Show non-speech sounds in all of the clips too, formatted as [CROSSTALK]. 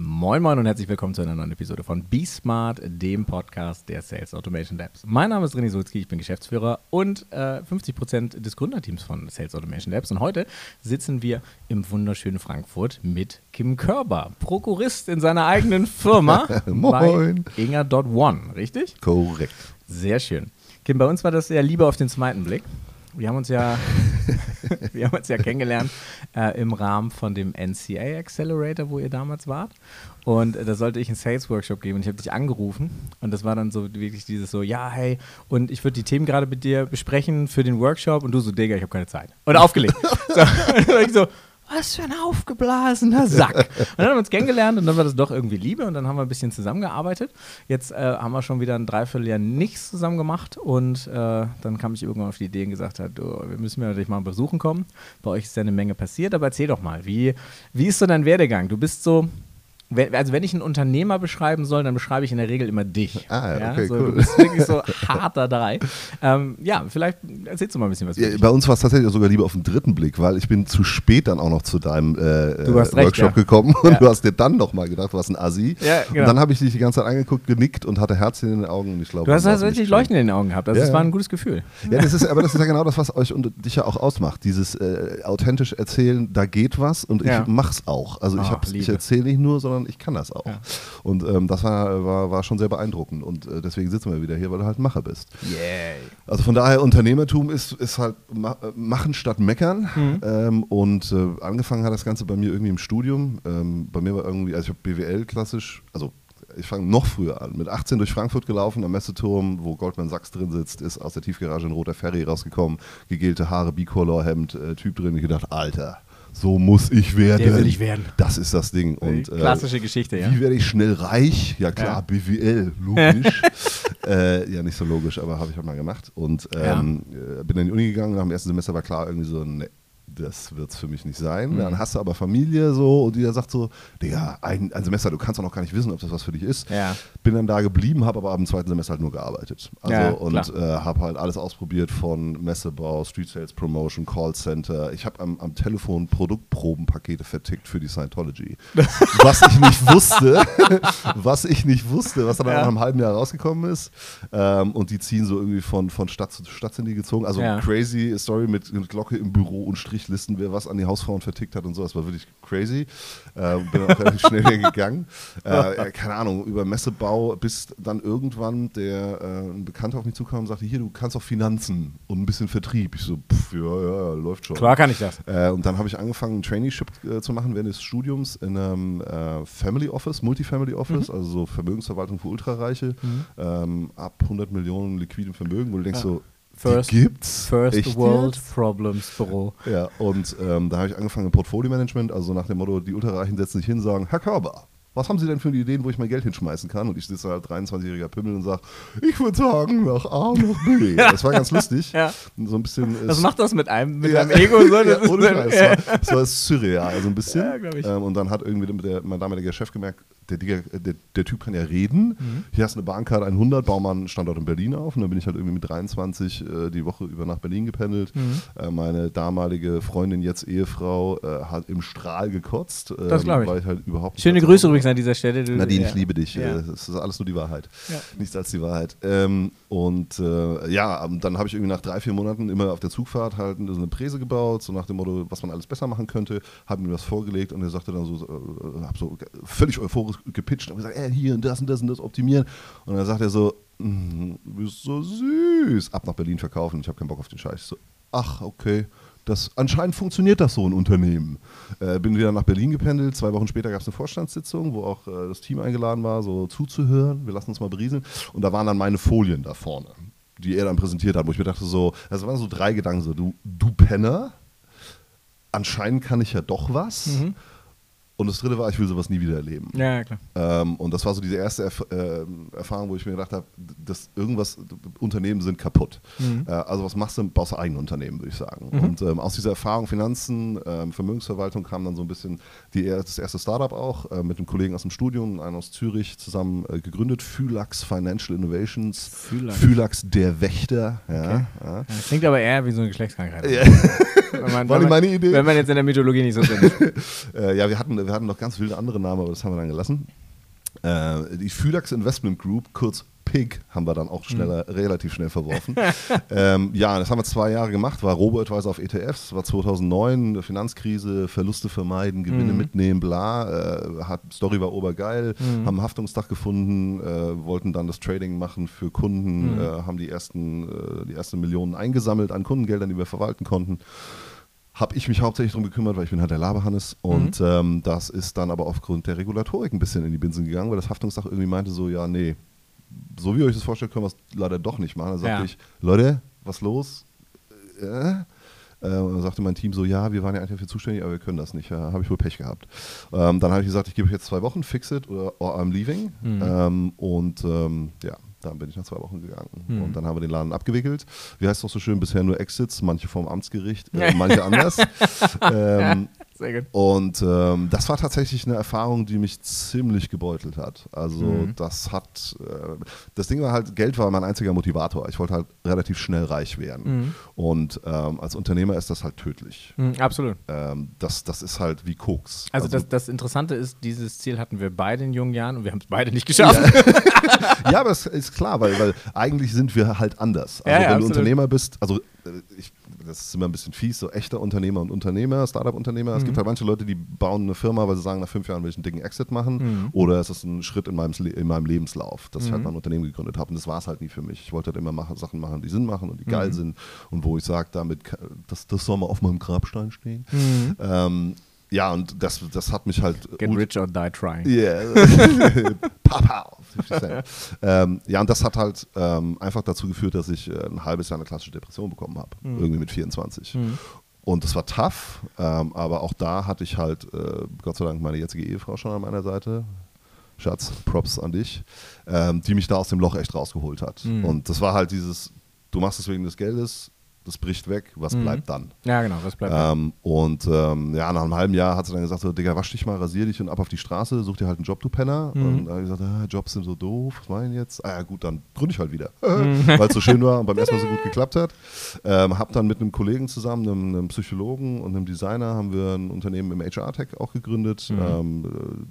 Moin Moin und herzlich willkommen zu einer neuen Episode von Be Smart, dem Podcast der Sales Automation Labs. Mein Name ist René Sulzki, ich bin Geschäftsführer und äh, 50% des Gründerteams von Sales Automation Labs. Und heute sitzen wir im wunderschönen Frankfurt mit Kim Körber, Prokurist in seiner eigenen Firma [LAUGHS] Moin. bei Inga.one, richtig? Korrekt. Sehr schön. Kim, bei uns war das ja Liebe auf den zweiten Blick. Wir haben uns ja, [LAUGHS] wir haben uns ja kennengelernt äh, im Rahmen von dem NCA Accelerator, wo ihr damals wart. Und äh, da sollte ich einen Sales Workshop geben und ich habe dich angerufen. Und das war dann so wirklich dieses so, ja, hey, und ich würde die Themen gerade mit dir besprechen für den Workshop. Und du so, Digga, ich habe keine Zeit. Und aufgelegt. [LAUGHS] so, [LAUGHS] und ich so, was für ein aufgeblasener Sack. [LAUGHS] Und dann haben wir uns kennengelernt und dann war das doch irgendwie Liebe und dann haben wir ein bisschen zusammengearbeitet. Jetzt äh, haben wir schon wieder ein Dreivierteljahr nichts zusammen gemacht und äh, dann kam ich irgendwann auf die Idee und gesagt, hat, oh, wir müssen mir natürlich mal besuchen kommen. Bei euch ist ja eine Menge passiert, aber erzähl doch mal, wie, wie ist so dein Werdegang? Du bist so, wenn, also wenn ich einen Unternehmer beschreiben soll, dann beschreibe ich in der Regel immer dich. Ah, ja, okay, so, cool. Du bist wirklich so harter drei. Ähm, ja, vielleicht erzählst du mal ein bisschen was. Ja, bei uns war es tatsächlich sogar lieber auf den dritten Blick, weil ich bin zu spät dann auch noch zu deinem äh, äh, recht, Workshop ja. gekommen und Ja. du hast dir dann noch mal gedacht, du warst ein Assi. Ja, genau. Und dann habe ich dich die ganze Zeit angeguckt, genickt und hatte Herzchen in den Augen. Und ich glaube, Du hast also nicht Leuchten in den Augen gehabt. Also Ja, das war ja. ein gutes Gefühl. Ja, das ist, aber das ist ja genau das, was euch und dich ja auch ausmacht. Dieses äh, authentisch erzählen, da geht was und Ja. ich mach's auch. Also ich, hab's- ich erzähle nicht nur, sondern ich kann das auch. Ja. Und ähm, das war, war, war schon sehr beeindruckend. Und äh, deswegen sitzen wir wieder hier, weil du halt Macher bist. Yay. Also von daher, Unternehmertum ist, ist halt ma machen statt meckern. Mhm. Ähm, und äh, angefangen hat das Ganze bei mir irgendwie im Studium. Ähm, bei mir war irgendwie, also ich habe BWL klassisch, also ich fange noch früher an. Mit 18 durch Frankfurt gelaufen, am Messeturm, wo Goldman Sachs drin sitzt, ist aus der Tiefgarage ein roter Ferry rausgekommen, gegelte Haare, Bicolor-Hemd, äh, Typ drin. Ich gedacht, Alter, so muss ich werden. Der will ich werden. Das ist das Ding. Und, äh, Klassische Geschichte, ja. wie werde ich schnell reich? Ja klar, Ja. BWL, logisch. [LAUGHS] äh, ja, nicht so logisch, aber habe ich halt mal gemacht. Und ähm, äh, bin in die Uni gegangen. Nach dem ersten Semester war klar irgendwie so, ne, das wird es für mich nicht sein. Mhm. Dann hast du aber Familie so und die da sagt so, Digga, ein, ein Semester, du kannst doch noch gar nicht wissen, ob das was für dich ist. Ja. Bin dann da geblieben, habe aber ab dem zweiten Semester halt nur gearbeitet. Also Ja, und äh, habe halt alles ausprobiert von Messebau, Street Sales Promotion, Callcenter. Ich habe am, am Telefon Produktprobenpakete vertickt für die Scientology. [LAUGHS] was ich nicht wusste, [LAUGHS] was ich nicht wusste, was dann Ja. nach einem halben Jahr rausgekommen ist. Ähm, und die ziehen so irgendwie von, von Stadt zu Stadt sind die gezogen. Also Ja. crazy Story mit, mit Glocke im Büro und Strichlisten, wer was an die Hausfrauen vertickt hat und so. Das war wirklich crazy. Äh, bin auch relativ schnell gegangen. Äh, keine Ahnung, über Messebau, bis dann irgendwann der äh, ein Bekannter auf mich zukam und sagte, hier, du kannst auch Finanzen und ein bisschen Vertrieb. Ich so, pff, ja, ja, läuft schon. Klar kann ich das. Äh, und dann habe ich angefangen, ein Traineeship äh, zu machen während des Studiums in einem äh, Family Office, Multifamily Office, also so Vermögensverwaltung für Ultrareiche, ähm, ab 100 Millionen liquidem Vermögen, wo du denkst Ja. so, First- die gibt's? First Echt World jetzt? Problems Büro. Ja, und ähm, da habe ich angefangen im Portfolio-Management, also nach dem Motto, die Ultrareichen setzen sich hin und sagen, Herr Körber, was haben Sie denn für Ideen, wo ich mein Geld hinschmeißen kann? Und ich sitze halt 23-jähriger Pimmel und sage, ich würde sagen, nach A, nach B. [LAUGHS] Das war ganz lustig. Ja. So ein bisschen. Was macht das mit einem, mit ja. einem Ego? So? [LAUGHS] ja, Das ist- ohne Scheiß. Es war, [LAUGHS] war surreal, so ein bisschen. Ja, ich. Ähm, und dann hat irgendwie der, mein damaliger Chef gemerkt, der, Digga, der, der Typ kann ja reden. Mhm. Hier hast du eine Bahncard 100, bau mal einen Standort in Berlin auf. Und dann bin ich halt irgendwie mit 23 äh, die Woche über nach Berlin gependelt. Mhm. Äh, meine damalige Freundin, jetzt Ehefrau, äh, hat im Strahl gekotzt. Ähm, Das glaub ich. Weil ich halt Schöne Grüße übrigens an dieser Stelle. Du, Nadine, ja. ich liebe dich. Ja. Äh, Es ist alles nur die Wahrheit. Ja. Nichts als die Wahrheit. Ähm, und äh, ja, ähm, dann habe ich irgendwie nach drei, vier Monaten immer auf der Zugfahrt halt so eine Präse gebaut, so nach dem Motto, was man alles besser machen könnte, habe ihm das vorgelegt und er sagte dann so, äh, habe so völlig euphorisch gepitcht und gesagt, ey, hier und das und das und das optimieren. Und dann sagt er so, "Mm, du bist so süß. Ab nach Berlin verkaufen, ich habe keinen Bock auf den Scheiß. Ich so, ach, okay. Das, anscheinend funktioniert das so ein Unternehmen. Äh, bin wieder nach Berlin gependelt. Zwei Wochen später gab es eine Vorstandssitzung, wo auch äh, das Team eingeladen war, so zuzuhören. Wir lassen uns mal berieseln. Und da waren dann meine Folien da vorne, die er dann präsentiert hat, wo ich mir dachte so, das waren so drei Gedanken so, du, du Penner, anscheinend kann ich ja doch was. Mhm. Und das dritte war, ich will sowas nie wieder erleben. Ja, klar. Ähm, und das war so diese erste Erf ähm, Erfahrung, wo ich mir gedacht habe, dass irgendwas, Unternehmen sind kaputt. Mhm. Äh, also was machst du, baust du eigene Unternehmen, würde ich sagen. Mhm. Und ähm, aus dieser Erfahrung Finanzen, ähm, Vermögensverwaltung kam dann so ein bisschen die, das erste Startup auch äh, mit einem Kollegen aus dem Studium, einen aus Zürich, zusammen äh, gegründet, Phylax Financial Innovations. Phylax. Phylax der Wächter. Ja, Okay. ja. Ja, Das klingt aber eher wie so eine Geschlechtskrankheit. Ja. Wenn man, War wenn nicht man, meine Idee. Wenn man jetzt in der Mythologie nicht so drin ist. [LAUGHS] Äh, ja, wir hatten, wir hatten noch ganz wilde andere Namen, aber das haben wir dann gelassen. Äh, die Phylax Investment Group, kurz PIG, haben wir dann auch schneller, mhm. relativ schnell verworfen. [LAUGHS] ähm, ja, das haben wir zwei Jahre gemacht, war Robo-Advisor auf ETFs, war 2009, Finanzkrise, Verluste vermeiden, Gewinne mhm. mitnehmen, bla. Äh, hat, Story war obergeil, mhm. haben Haftungstag gefunden, äh, wollten dann das Trading machen für Kunden, mhm. äh, haben die ersten, äh, die ersten Millionen eingesammelt an Kundengeldern, die wir verwalten konnten habe ich mich hauptsächlich darum gekümmert, weil ich bin halt der Laberhannes. Und mhm. ähm, das ist dann aber aufgrund der Regulatorik ein bisschen in die Binsen gegangen, weil das Haftungsdach irgendwie meinte so, ja, nee, so wie ihr euch das vorstellt, können wir es leider doch nicht machen. Dann sagte ja. ich, Leute, was los? Äh? Äh, und dann sagte mein Team so, ja, wir waren ja eigentlich dafür zuständig, aber wir können das nicht. Ja, habe ich wohl Pech gehabt. Ähm, dann habe ich gesagt, ich gebe euch jetzt zwei Wochen, fix it oder or I'm leaving. Mhm. Ähm, und ähm, ja, dann bin ich nach zwei Wochen gegangen. Mhm. Und dann haben wir den Laden abgewickelt. Wie heißt es doch so schön, bisher nur Exits, manche vom Amtsgericht, äh, manche anders. [LAUGHS] ähm, sehr gut. Und ähm, das war tatsächlich eine Erfahrung, die mich ziemlich gebeutelt hat. Also mhm. das hat, äh, das Ding war halt, Geld war mein einziger Motivator. Ich wollte halt relativ schnell reich werden. Mhm. Und ähm, als Unternehmer ist das halt tödlich. Mhm, absolut. Ähm, das, das ist halt wie Koks. Also, also das, das, Interessante ist, dieses Ziel hatten wir beide in jungen Jahren und wir haben es beide nicht geschafft. Ja. [LAUGHS] ja, aber es ist klar, weil, weil eigentlich sind wir halt anders. Also ja, ja, wenn absolut. du Unternehmer bist, also ich das ist immer ein bisschen fies, so echter Unternehmer und Unternehmer, Startup-Unternehmer. Mhm. Es gibt halt manche Leute, die bauen eine Firma, weil sie sagen, nach fünf Jahren will ich einen dicken Exit machen. Mhm. Oder es ist ein Schritt in meinem, in meinem Lebenslauf, dass mhm. ich halt mhm. mal ein Unternehmen gegründet habe. Und das war es halt nie für mich. Ich wollte halt immer machen, Sachen machen, die Sinn machen und die geil mhm. sind. Und wo ich sage, damit, das, das soll mal auf meinem Grabstein stehen. Mhm. Ähm, ja, und das, das hat mich halt. Get rich or die trying. Yeah. [LAUGHS] Papa. [LAUGHS] ähm, ja, und das hat halt ähm, einfach dazu geführt, dass ich äh, ein halbes Jahr eine klassische Depression bekommen habe. Mhm. Irgendwie mit 24. Mhm. Und es war tough, ähm, aber auch da hatte ich halt, äh, Gott sei Dank, meine jetzige Ehefrau schon an meiner Seite. Schatz, Props an dich, ähm, die mich da aus dem Loch echt rausgeholt hat. Mhm. Und das war halt dieses, du machst es wegen des Geldes, das bricht weg, was mhm. bleibt dann? Ja, genau, was bleibt ähm, Und ähm, ja, nach einem halben Jahr hat sie dann gesagt, so, Digga, wasch dich mal, rasier dich und ab auf die Straße, such dir halt einen Job, du Penner. Mhm. Und dann habe ich gesagt, ah, Jobs sind so doof, was meine ich jetzt? Ah ja gut, dann gründe ich halt wieder, mhm. [LAUGHS] weil es so schön war und beim ersten Mal so gut [LAUGHS] geklappt hat. Ähm, hab dann mit einem Kollegen zusammen, einem, einem, Psychologen und einem Designer, haben wir ein Unternehmen im HR-Tech auch gegründet. Mhm.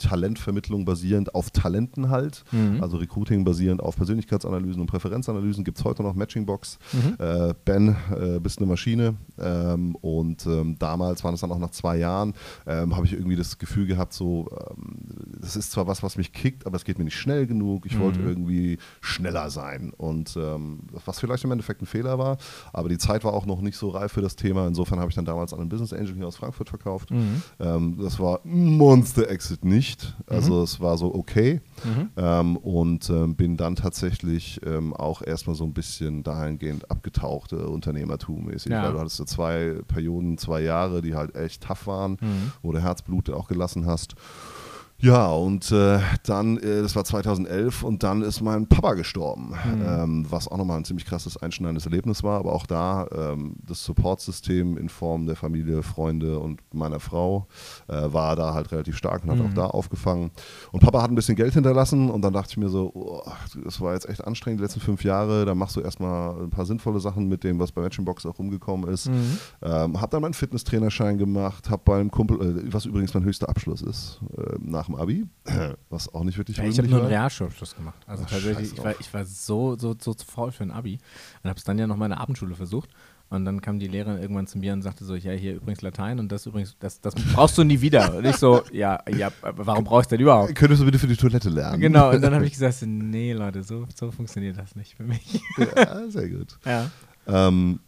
Talentvermittlung basierend auf Talenten halt, mhm. also Recruiting basierend auf Persönlichkeitsanalysen und Präferenzanalysen, gibt es heute noch Matchingbox. Mhm. Äh, ben, äh, bist eine Maschine. Ähm, und ähm, damals waren es dann auch nach zwei Jahren, ähm, habe ich irgendwie das Gefühl gehabt, so, ähm, das ist zwar was, was mich kickt, aber es geht mir nicht schnell genug. Ich mhm. wollte irgendwie schneller sein. Und ähm, was vielleicht im Endeffekt ein Fehler war, aber die Zeit war auch noch nicht so reif für das Thema. Insofern habe ich dann damals an einen Business Angel hier aus Frankfurt verkauft. Mhm. Ähm, das war Monster Exit nicht nicht. Also mhm. es war so okay. Mhm. Ähm, und ähm, bin dann tatsächlich ähm, auch erstmal so ein bisschen dahingehend abgetaucht, äh, Unternehmertum-mäßig. Ja. Weil du hattest so zwei Perioden, zwei Jahre, die halt echt tough waren, mhm. wo du Herzblut auch gelassen hast. Ja, und äh, dann, äh, das war 2011 und dann ist mein Papa gestorben, mhm. ähm, was auch nochmal ein ziemlich krasses, einschneidendes Erlebnis war. Aber auch da ähm, das Supportsystem in Form der Familie, Freunde und meiner Frau äh, war da halt relativ stark und hat mhm. auch da aufgefangen. Und Papa hat ein bisschen Geld hinterlassen und dann dachte ich mir so, oh, das war jetzt echt anstrengend die letzten fünf Jahre. Da machst du erstmal ein paar sinnvolle Sachen mit dem, was bei Matchingbox auch rumgekommen ist. Mhm. Ähm, hab dann meinen Fitnesstrainerschein gemacht, hab beim Kumpel, äh, was übrigens mein höchster Abschluss ist, äh, nach dem Abi, [CLEARS THROAT] was auch nicht wirklich ja, Ich habe nur einen Realschulabschluss gemacht. Also Ach, tatsächlich, ich war, ich war so, so, so faul für ein Abi und habe es dann ja noch mal in der Abendschule versucht. Und dann kam die Lehrerin irgendwann zu mir und sagte so, ja, hier übrigens Latein und das übrigens, das, das brauchst du nie wieder. Und ich so, ja, ja, warum brauchst du denn überhaupt? Könntest du bitte für die Toilette lernen? Genau, und dann habe ich [LAUGHS] gesagt, nee, Leute, so, so funktioniert das nicht für mich. Ja, sehr gut. Ja. Ähm,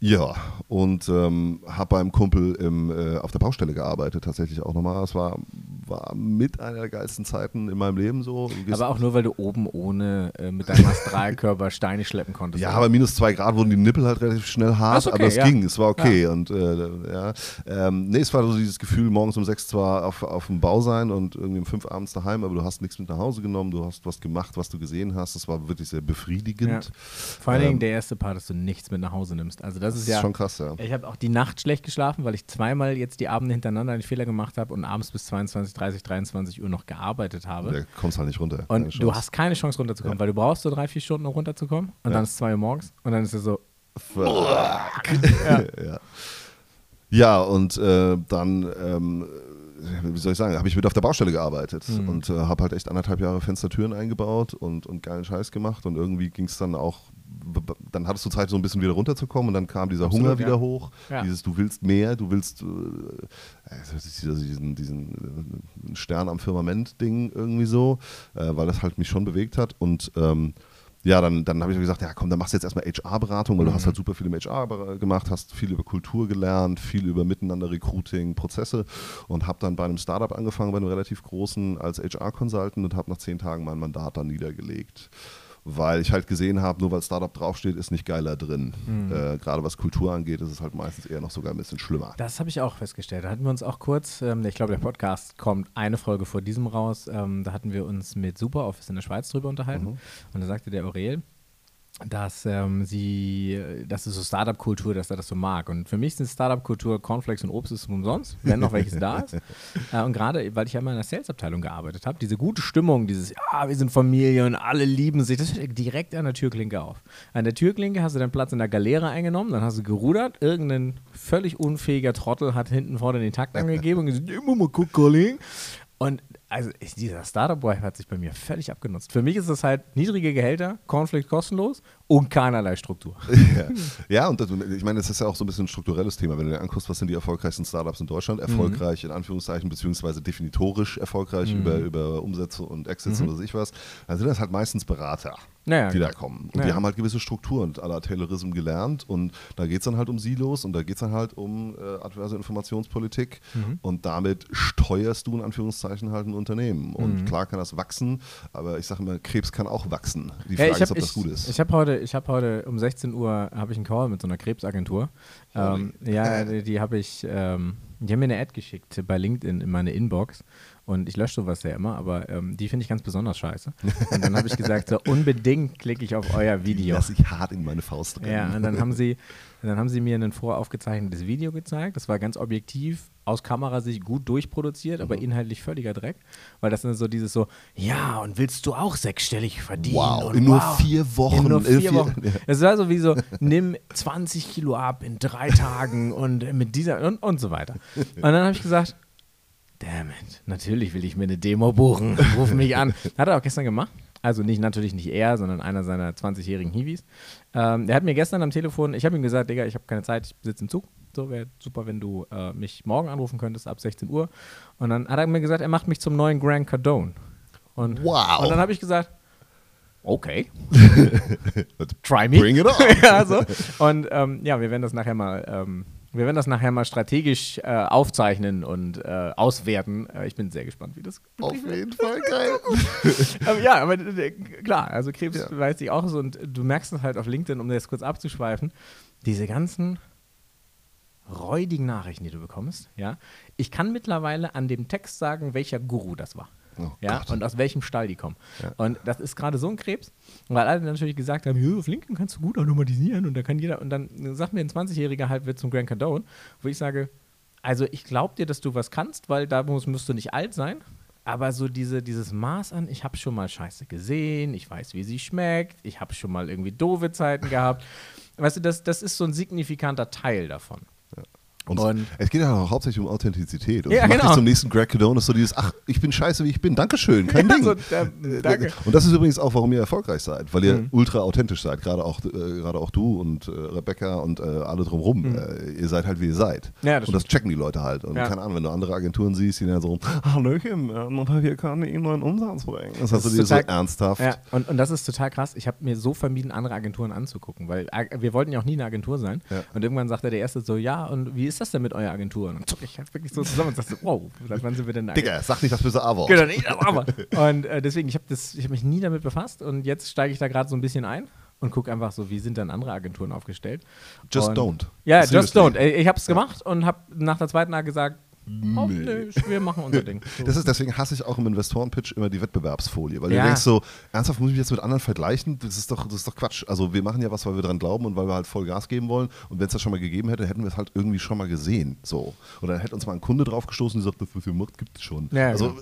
ja, und ähm, habe beim Kumpel im, äh, auf der Baustelle gearbeitet, tatsächlich auch nochmal. Es war, war mit einer der geilsten Zeiten in meinem Leben so. Aber auch nur, weil du oben ohne äh, mit deinem Astralkörper [LAUGHS] Steine schleppen konntest. Ja, aber minus zwei Grad wurden die Nippel halt relativ schnell hart, okay, aber es ja. ging, es war okay. Ja. Und äh, ja, ähm, nee, es war so dieses Gefühl, morgens um sechs zwar auf, auf dem Bau sein und irgendwie um fünf abends daheim, aber du hast nichts mit nach Hause genommen, du hast was gemacht, was du gesehen hast. Das war wirklich sehr befriedigend. Ja. Vor allen Dingen ähm, der erste Part, dass du nichts mit nach Hause nimmst. Also das, das ist ja schon krass, ja. Ich habe auch die Nacht schlecht geschlafen, weil ich zweimal jetzt die Abende hintereinander einen Fehler gemacht habe und abends bis 22, 30, 23 Uhr noch gearbeitet habe. Da kommst halt nicht runter. Und du hast keine Chance runterzukommen, ja. weil du brauchst so drei, vier Stunden, um runterzukommen. Und ja. dann ist es zwei Uhr morgens und dann ist es so. [LAUGHS] ja. ja. und äh, dann ähm, wie soll ich sagen, habe ich mit auf der Baustelle gearbeitet Mhm. und äh, habe halt echt anderthalb Jahre Fenstertüren eingebaut und, und geilen Scheiß gemacht und irgendwie ging es dann auch, dann hattest du Zeit so ein bisschen wieder runterzukommen und dann kam dieser Absolut, Hunger ja. wieder hoch, Ja. dieses du willst mehr, du willst äh, dieser- diesen, diesen äh, Stern am Firmament-Ding irgendwie so, äh, weil das halt mich schon bewegt hat und ähm, ja, dann, dann habe ich gesagt, ja komm, dann machst du jetzt erstmal HR-Beratung, weil du hast halt super viel im HR ber- gemacht, hast viel über Kultur gelernt, viel über Miteinander, Recruiting, Prozesse und habe dann bei einem Startup angefangen, bei einem relativ großen als HR-Consultant und habe nach zehn Tagen mein Mandat dann niedergelegt. Weil ich halt gesehen habe, nur weil Startup draufsteht, ist nicht geiler drin. Äh, Gerade was Kultur angeht, ist es halt meistens eher noch sogar ein bisschen schlimmer. Das habe ich auch festgestellt. Da hatten wir uns auch kurz, ähm, ich glaube, der Podcast kommt eine Folge vor diesem raus. Ähm, da hatten wir uns mit SuperOffice in der Schweiz drüber unterhalten. Und da sagte der Aurel, dass ähm, sie, das ist so Startup-Kultur, dass er das so mag. Und für mich sind Startup-Kultur Cornflakes und Obst ist umsonst, wenn noch welches da ist. [LAUGHS] Äh, und gerade, weil ich ja immer in der Sales-Abteilung gearbeitet habe, diese gute Stimmung, dieses, ja, wir sind Familie und alle lieben sich, das steht direkt an der Türklinke auf. An der Türklinke hast du deinen Platz in der Galeere eingenommen, dann hast du gerudert, irgendein völlig unfähiger Trottel hat hinten vorne den Takt angegeben und gesagt, immer mal guck, Kollege. Und also ich, dieser Startup-Boy hat sich bei mir völlig abgenutzt. Für mich ist das halt niedrige Gehälter, Cornflakes kostenlos und keinerlei Struktur. [LAUGHS] ja. ja, und das, ich meine, das ist ja auch so ein bisschen ein strukturelles Thema. Wenn du dir anguckst, was sind die erfolgreichsten Startups in Deutschland? Erfolgreich in Anführungszeichen, beziehungsweise definitorisch erfolgreich über, über Umsätze und Exits oder weiß ich was, dann sind das halt meistens Berater, Naja, die da kommen. Und die Ja. haben halt gewisse Strukturen la Taylorism gelernt und da geht es dann halt um Silos und da geht es dann halt um äh, adverse Informationspolitik und damit steuerst du in Anführungszeichen halt ein Unternehmen. Und klar kann das wachsen, aber ich sage immer, Krebs kann auch wachsen. Die Frage ich ist, hab, ob das ich, gut ist. Ich habe heute, ich hab heute um 16 Uhr ich einen Call mit so einer Krebsagentur. Ähm, ja, [LAUGHS] die, die habe ich, ähm, die haben mir eine Ad geschickt bei LinkedIn in meine Inbox und ich lösche sowas ja immer, aber ähm, die finde ich ganz besonders scheiße. Und dann habe ich gesagt, so [LAUGHS] unbedingt klicke ich auf euer Video. Lass ich hart in meine Faust rennen. Ja, und dann haben sie, dann haben sie mir ein voraufgezeichnetes Video gezeigt. Das war ganz objektiv, aus Kamerasicht gut durchproduziert, Mhm. aber inhaltlich völliger Dreck. Weil das ist so dieses so, ja, und willst du auch sechsstellig verdienen? Wow, und in nur wow. vier Wochen. In nur äh, vier Wochen. [LAUGHS] Es war so wie so, nimm 20 Kilo ab in drei Tagen und mit dieser und, und so weiter. [LAUGHS] Und dann habe ich gesagt, damn it, natürlich will ich mir eine Demo buchen. Ruf mich an. Hat er auch gestern gemacht. Also nicht natürlich nicht er, sondern einer seiner 20-jährigen Hiwis. Ähm, der hat mir gestern am Telefon, ich habe ihm gesagt, Digga, ich habe keine Zeit, ich sitze im Zug. So wäre super, wenn du äh, mich morgen anrufen könntest ab 16 Uhr. Und dann hat er mir gesagt, er macht mich zum neuen Grant Cardone. Und, Wow. Und dann habe ich gesagt, okay. [LAUGHS] Try me. Bring it on. [LAUGHS] ja, so. Und ähm, ja, wir werden das nachher mal, ähm, wir werden das nachher mal strategisch äh, aufzeichnen und äh, auswerten. Äh, ich bin sehr gespannt, wie das Auf wirklich wird. jeden Fall geil. [LAUGHS] aber ja, aber äh, klar, also Krebs weiß ich auch so und du merkst es halt auf LinkedIn, um das kurz abzuschweifen, diese ganzen räudigen Nachrichten, die du bekommst, ja. Ich kann mittlerweile an dem Text sagen, welcher Guru das war. Oh ja, Gott. und aus welchem Stall die kommen. Ja. Und das ist gerade so ein Krebs, weil alle natürlich gesagt haben, "Ja, auf LinkedIn kannst du gut automatisieren und da kann jeder, und dann sagt mir ein 20-Jähriger halt wird zum Grand Cardone, wo ich sage, also ich glaube dir, dass du was kannst, weil da muss, musst du nicht alt sein, aber so diese, dieses Maß an, ich habe schon mal Scheiße gesehen, ich weiß, wie sie schmeckt, ich habe schon mal irgendwie doofe Zeiten gehabt. Weißt du, das, das ist so ein signifikanter Teil davon. Und, Und- es geht ja auch hauptsächlich um Authentizität. Und Ja, das macht genau. zum nächsten Greg Cadone ist so dieses, ach, ich bin scheiße, wie ich bin. Dankeschön, kein Ja, Ding. so, äh, danke. Und das ist übrigens auch, warum ihr erfolgreich seid, weil ihr Mhm. ultra authentisch seid. Gerade auch, äh, gerade auch du und äh, Rebecca und äh, alle drumherum. Äh, ihr seid halt, wie ihr seid. Mhm. Ja, das und das checken die Leute halt. Und Ja. keine Ahnung, wenn du andere Agenturen siehst, die dann so, Hallöchen, äh, kann ich Ihnen neuen Umsatz bringen. Das, hast du dir so ernsthaft. Ja, und, und das ist total krass. Ich habe mir so vermieden, andere Agenturen anzugucken, weil wir wollten ja auch nie eine Agentur sein. Ja. Und irgendwann sagte der Erste so, ja, und wie ist das denn mit eurer Agentur? Und dann ich halt wirklich so zusammen und sagte, wow, seit wann sind wir denn eine Digga, sag nicht das böse A-Wort. Genau, nicht das aber. Und äh, deswegen, ich habe hab mich nie damit befasst und jetzt steige ich da gerade so ein bisschen ein und gucke einfach so, wie sind dann andere Agenturen aufgestellt. Just und, don't. Ja, just Seriously. don't. Äh, Ich habe es gemacht und habe nach der zweiten Tag gesagt, hoffentlich, wir machen unser Ding. So. Das ist, deswegen hasse ich auch im Investorenpitch immer die Wettbewerbsfolie, weil Ja. du denkst so, ernsthaft muss ich mich jetzt mit anderen vergleichen? Das ist, doch, das ist doch Quatsch. Also wir machen ja was, weil wir dran glauben und weil wir halt voll Gas geben wollen und wenn es das schon mal gegeben hätte, hätten wir es halt irgendwie schon mal gesehen. So. Oder dann hätte uns mal ein Kunde drauf gestoßen und gesagt, das, was ihr macht, gibt es schon. Ja, also,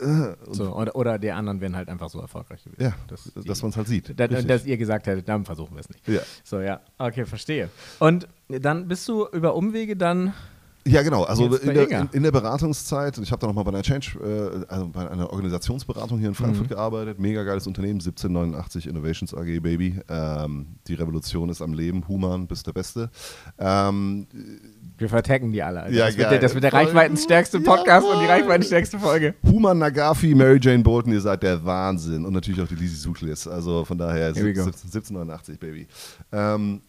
genau. äh, und, so, oder, oder die anderen wären halt einfach so erfolgreich gewesen. ja, Das- dass, die- man es halt sieht. Da, dass ihr gesagt hättet, dann versuchen wir es nicht. Ja. So, ja. Okay, verstehe. Und dann bist du über Umwege dann Ja, genau. Also in der, in, in der Beratungszeit, und ich habe da nochmal bei einer Change, äh, also bei einer Organisationsberatung hier in Frankfurt gearbeitet. Mega geiles Unternehmen, 1789 Innovations AG, Baby. Ähm, die Revolution ist am Leben. Human, bist der Beste. Ähm, Wir vertaggen die alle. Alter. Ja, das, wird der, das wird der reichweitenstärkste. Podcast und die reichweitenstärkste Folge. Human Nagafi, Mary Jane Bolton, ihr seid der Wahnsinn. Und natürlich auch die Lizzie Sutlis. Also von daher Here we go. 17, 1789, Baby. Ähm,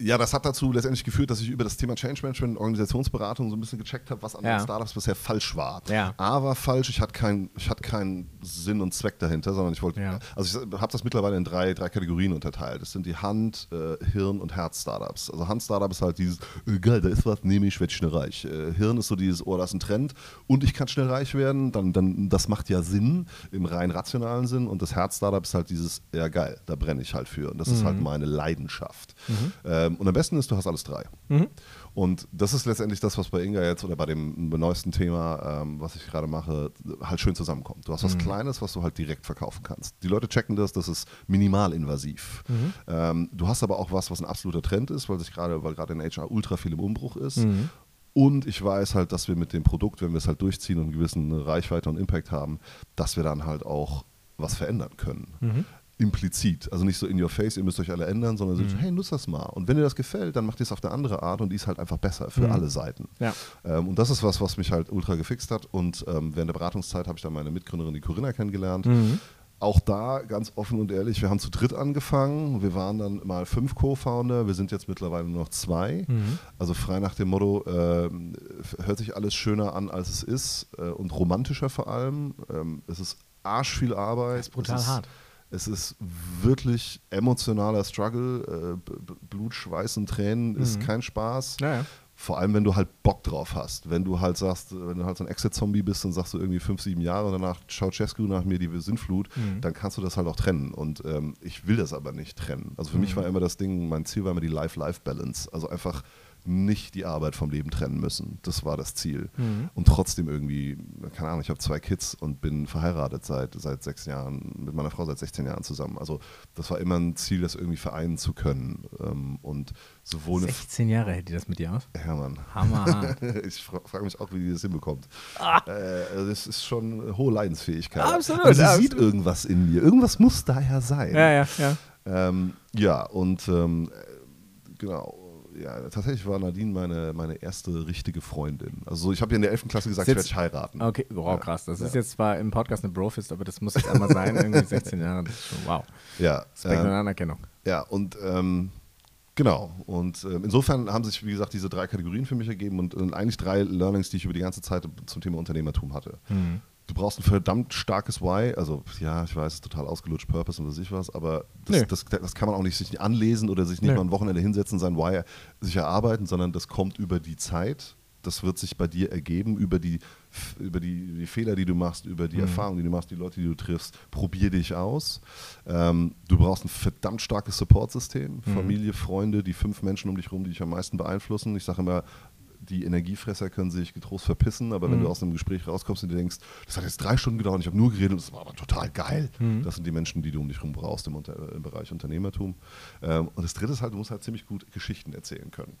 ja, das hat dazu letztendlich geführt, dass ich über das Thema Change Management und Organisationsberatung so ein bisschen gecheckt habe, was an Ja. den Startups bisher falsch war. Ja. A war falsch, ich hatte keinen ich hatte keinen Sinn und Zweck dahinter, sondern ich wollte, Ja. also ich habe das mittlerweile in drei, drei Kategorien unterteilt. Das sind die Hand-, äh, Hirn- und Herz-Startups. Also Hand-Startup ist halt dieses, äh, geil, da ist was, nehme ich, werde schnell reich. Äh, Hirn ist so dieses, oh, das ist ein Trend und ich kann schnell reich werden, dann, dann das macht ja Sinn im rein rationalen Sinn und das Herz-Startup ist halt dieses, ja geil, da brenne ich halt für und das ist halt meine Leidenschaft. Ähm, und am besten ist, du hast alles drei. Und das ist letztendlich das, was bei Inga jetzt oder bei dem neuesten Thema, ähm, was ich gerade mache, halt schön zusammenkommt. Du hast was Kleines, was du halt direkt verkaufen kannst. Die Leute checken das, das ist minimalinvasiv. Ähm, du hast aber auch was, was ein absoluter Trend ist, weil sich gerade, weil gerade in HR ultra viel im Umbruch ist. Und ich weiß halt, dass wir mit dem Produkt, wenn wir es halt durchziehen und eine gewisse Reichweite und Impact haben, dass wir dann halt auch was verändern können. Implizit. Also nicht so in your face, ihr müsst euch alle ändern, sondern so, hey, nutzt das mal. Und wenn dir das gefällt, dann macht ihr es auf eine andere Art und die ist halt einfach besser für alle Seiten. Ja. Ähm, und das ist was, was mich halt ultra gefixt hat. Und ähm, während der Beratungszeit habe ich dann meine Mitgründerin, die Corinna, kennengelernt. Auch da ganz offen und ehrlich, wir haben zu dritt angefangen. Wir waren dann mal fünf Co-Founder. Wir sind jetzt mittlerweile nur noch zwei. Also frei nach dem Motto, ähm, hört sich alles schöner an, als es ist äh, und romantischer vor allem. Ähm, es ist arsch viel Arbeit. Das ist brutal hart. Es ist wirklich emotionaler Struggle. Äh, Blut, Schweiß und Tränen ist kein Spaß. Ja, ja. Vor allem, wenn du halt Bock drauf hast. Wenn du halt sagst, wenn du halt so ein Exit-Zombie bist und sagst du irgendwie fünf, sieben Jahre und danach schaut Ceausescu nach mir die Sinnflut, dann kannst du das halt auch trennen. Und ähm, ich will das aber nicht trennen. Also für mich war immer das Ding, mein Ziel war immer die Life-Life-Balance. Also einfach nicht die Arbeit vom Leben trennen müssen. Das war das Ziel. Und trotzdem irgendwie, keine Ahnung, ich habe zwei Kids und bin verheiratet seit, seit sechs Jahren, mit meiner Frau seit 16 Jahren zusammen. Also das war immer ein Ziel, das irgendwie vereinen zu können. Ähm, und sowohl eine 16 Jahre hält die das mit dir aus? ja, Mann. Hammerhart. [LAUGHS] Ich fra frage mich auch, wie die das hinbekommt. Äh, also das ist schon eine hohe Leidensfähigkeit. Absolut, Aber sie absolut. sieht irgendwas in mir. Irgendwas muss da ja sein. ja, ja, ja. Ähm, ja, und ähm, äh, genau. Ja, tatsächlich war Nadine meine, meine erste richtige Freundin. Also so, ich habe ihr in der 11. Klasse gesagt, ich werde heiraten. Okay, wow, krass. Das ist Ja. jetzt zwar im Podcast eine Brofist, aber das muss jetzt einmal sein. Irgendwie [LAUGHS] 16 Jahre. Ist wow. Ja, Respekt und ähm, Anerkennung. Ja, und ähm, genau. Und ähm, insofern haben sich, wie gesagt, diese drei Kategorien für mich ergeben und, äh, eigentlich drei Learnings, die ich über die ganze Zeit zum Thema Unternehmertum hatte. Du brauchst ein verdammt starkes Why. Also, ja, ich weiß, total ausgelutscht, Purpose und was ich was, aber das, Nö. das, das kann man auch nicht sich nicht anlesen oder sich nicht Nö. mal ein Wochenende hinsetzen, sein Why sich erarbeiten, sondern das kommt über die Zeit. Das wird sich bei dir ergeben, über die, über die, die Fehler, die du machst, über die Erfahrungen, die du machst, die Leute, die du triffst. Probier dich aus. Ähm, du brauchst ein verdammt starkes Supportsystem. Familie, Freunde, die fünf Menschen um dich herum, die dich am meisten beeinflussen. Ich sage immer, die Energiefresser können sich getrost verpissen, aber wenn du aus einem Gespräch rauskommst und dir denkst, das hat jetzt drei Stunden gedauert ich habe nur geredet und das war aber total geil. Das sind die Menschen, die du um dich herum brauchst im, Unter im Bereich Unternehmertum. Ähm, und das dritte ist halt, du musst halt ziemlich gut Geschichten erzählen können.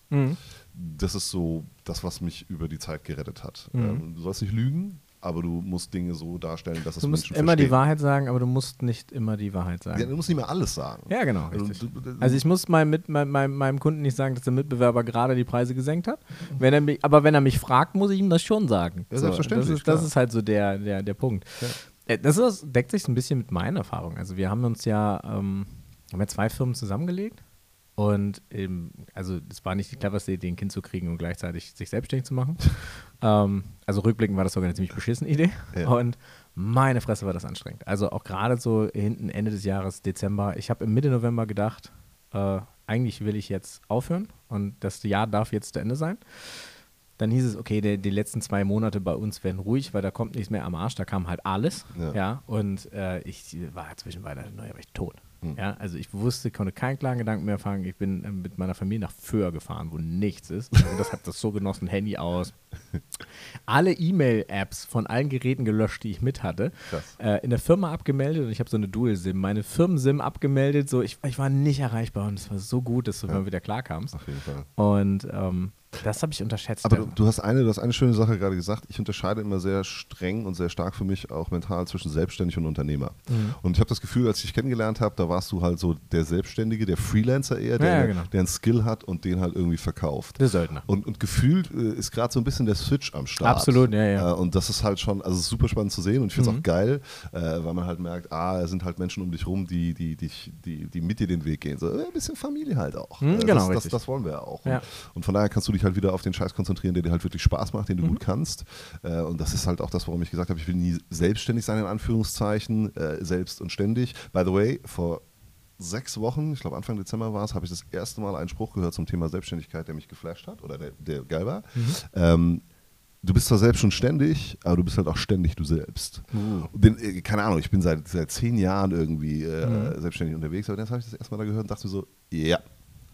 Das ist so das, was mich über die Zeit gerettet hat. Ähm, du sollst nicht lügen, aber du musst Dinge so darstellen, dass es Du musst Menschen immer die. Wahrheit sagen, aber du musst nicht immer die Wahrheit sagen. Ja, du musst nicht mehr alles sagen. Ja, genau, Also, du- du- Also ich muss meinem, mit, meinem, meinem, Kunden nicht sagen, dass der Mitbewerber gerade die Preise gesenkt hat. Wenn er mich, aber wenn er mich fragt, muss ich ihm das schon sagen. Ja, selbstverständlich, Das ist, das ist halt so der, der, der Punkt. Äh, Das ist, deckt sich so ein bisschen mit meinen Erfahrungen. Also wir haben uns ja, ähm, haben ja zwei Firmen zusammengelegt. Und ähm, also es war nicht die cleverste Idee, ein Kind zu kriegen und gleichzeitig sich selbstständig zu machen. [LAUGHS] ähm, also rückblickend war das sogar eine ziemlich beschissene Idee. Ja. Und meine Fresse war das anstrengend. Also auch gerade so hinten Ende des Jahres, Dezember. Ich habe im Mitte November gedacht, äh, eigentlich will ich jetzt aufhören und das Jahr darf jetzt zu Ende sein. Dann hieß es, okay, der, die letzten zwei Monate bei uns werden ruhig, weil da kommt nichts mehr am Arsch, da kam halt alles. Ja. Ja, und äh, ich war zwischenweise neu, aber ich tot. Hm. Ja, also ich wusste, konnte keinen klaren Gedanken mehr fangen. Ich bin äh, mit meiner Familie nach Föhr gefahren, wo nichts ist. Und das habe das so genossen, [LAUGHS] Handy aus. Alle E-Mail-Apps von allen Geräten gelöscht, die ich mit hatte. Äh, in der Firma abgemeldet und ich habe so eine Dual-SIM. Meine Firmen-SIM abgemeldet, so ich, ich war nicht erreichbar und es war so gut, dass du mal wieder klarkamst. Auf jeden Fall. Und ähm, Das habe ich unterschätzt. Aber du, du, hast eine, du hast eine schöne Sache gerade gesagt. Ich unterscheide immer sehr streng und sehr stark für mich auch mental zwischen selbstständig und Unternehmer. Mhm. Und ich habe das Gefühl, als ich dich kennengelernt habe, da warst du halt so der Selbstständige, der Freelancer eher, der, Ja, ja, genau. der einen Skill hat und den halt irgendwie verkauft. Der Söldner. Und, und gefühlt äh, ist gerade so ein bisschen der Switch am Start. Absolut, ja, ja. Äh, und das ist halt schon, also super spannend zu sehen und ich finde es Mhm. auch geil, äh, weil man halt merkt, ah, es sind halt Menschen um dich rum, die, die, die, die, die mit dir den Weg gehen. So äh, ein bisschen Familie halt auch. Mhm, Äh, genau, das, das, richtig. das wollen wir ja auch. Ja. Und, und von daher kannst du dich halt wieder auf den Scheiß konzentrieren, der dir halt wirklich Spaß macht, den du Mhm. gut kannst. Äh, und das ist halt auch das, warum ich gesagt habe, ich will nie selbstständig sein, in Anführungszeichen, äh, selbst und ständig. By the way, vor sechs Wochen, ich glaube Anfang Dezember war es, habe ich das erste Mal einen Spruch gehört zum Thema Selbstständigkeit, der mich geflasht hat oder der, der geil war. Mhm. Ähm, du bist zwar selbst schon ständig, aber du bist halt auch ständig du selbst. Uh. Den, äh, keine Ahnung, ich bin seit, seit zehn Jahren irgendwie äh, Mhm. selbstständig unterwegs, aber jetzt habe ich das erste Mal da gehört und dachte mir so, ja,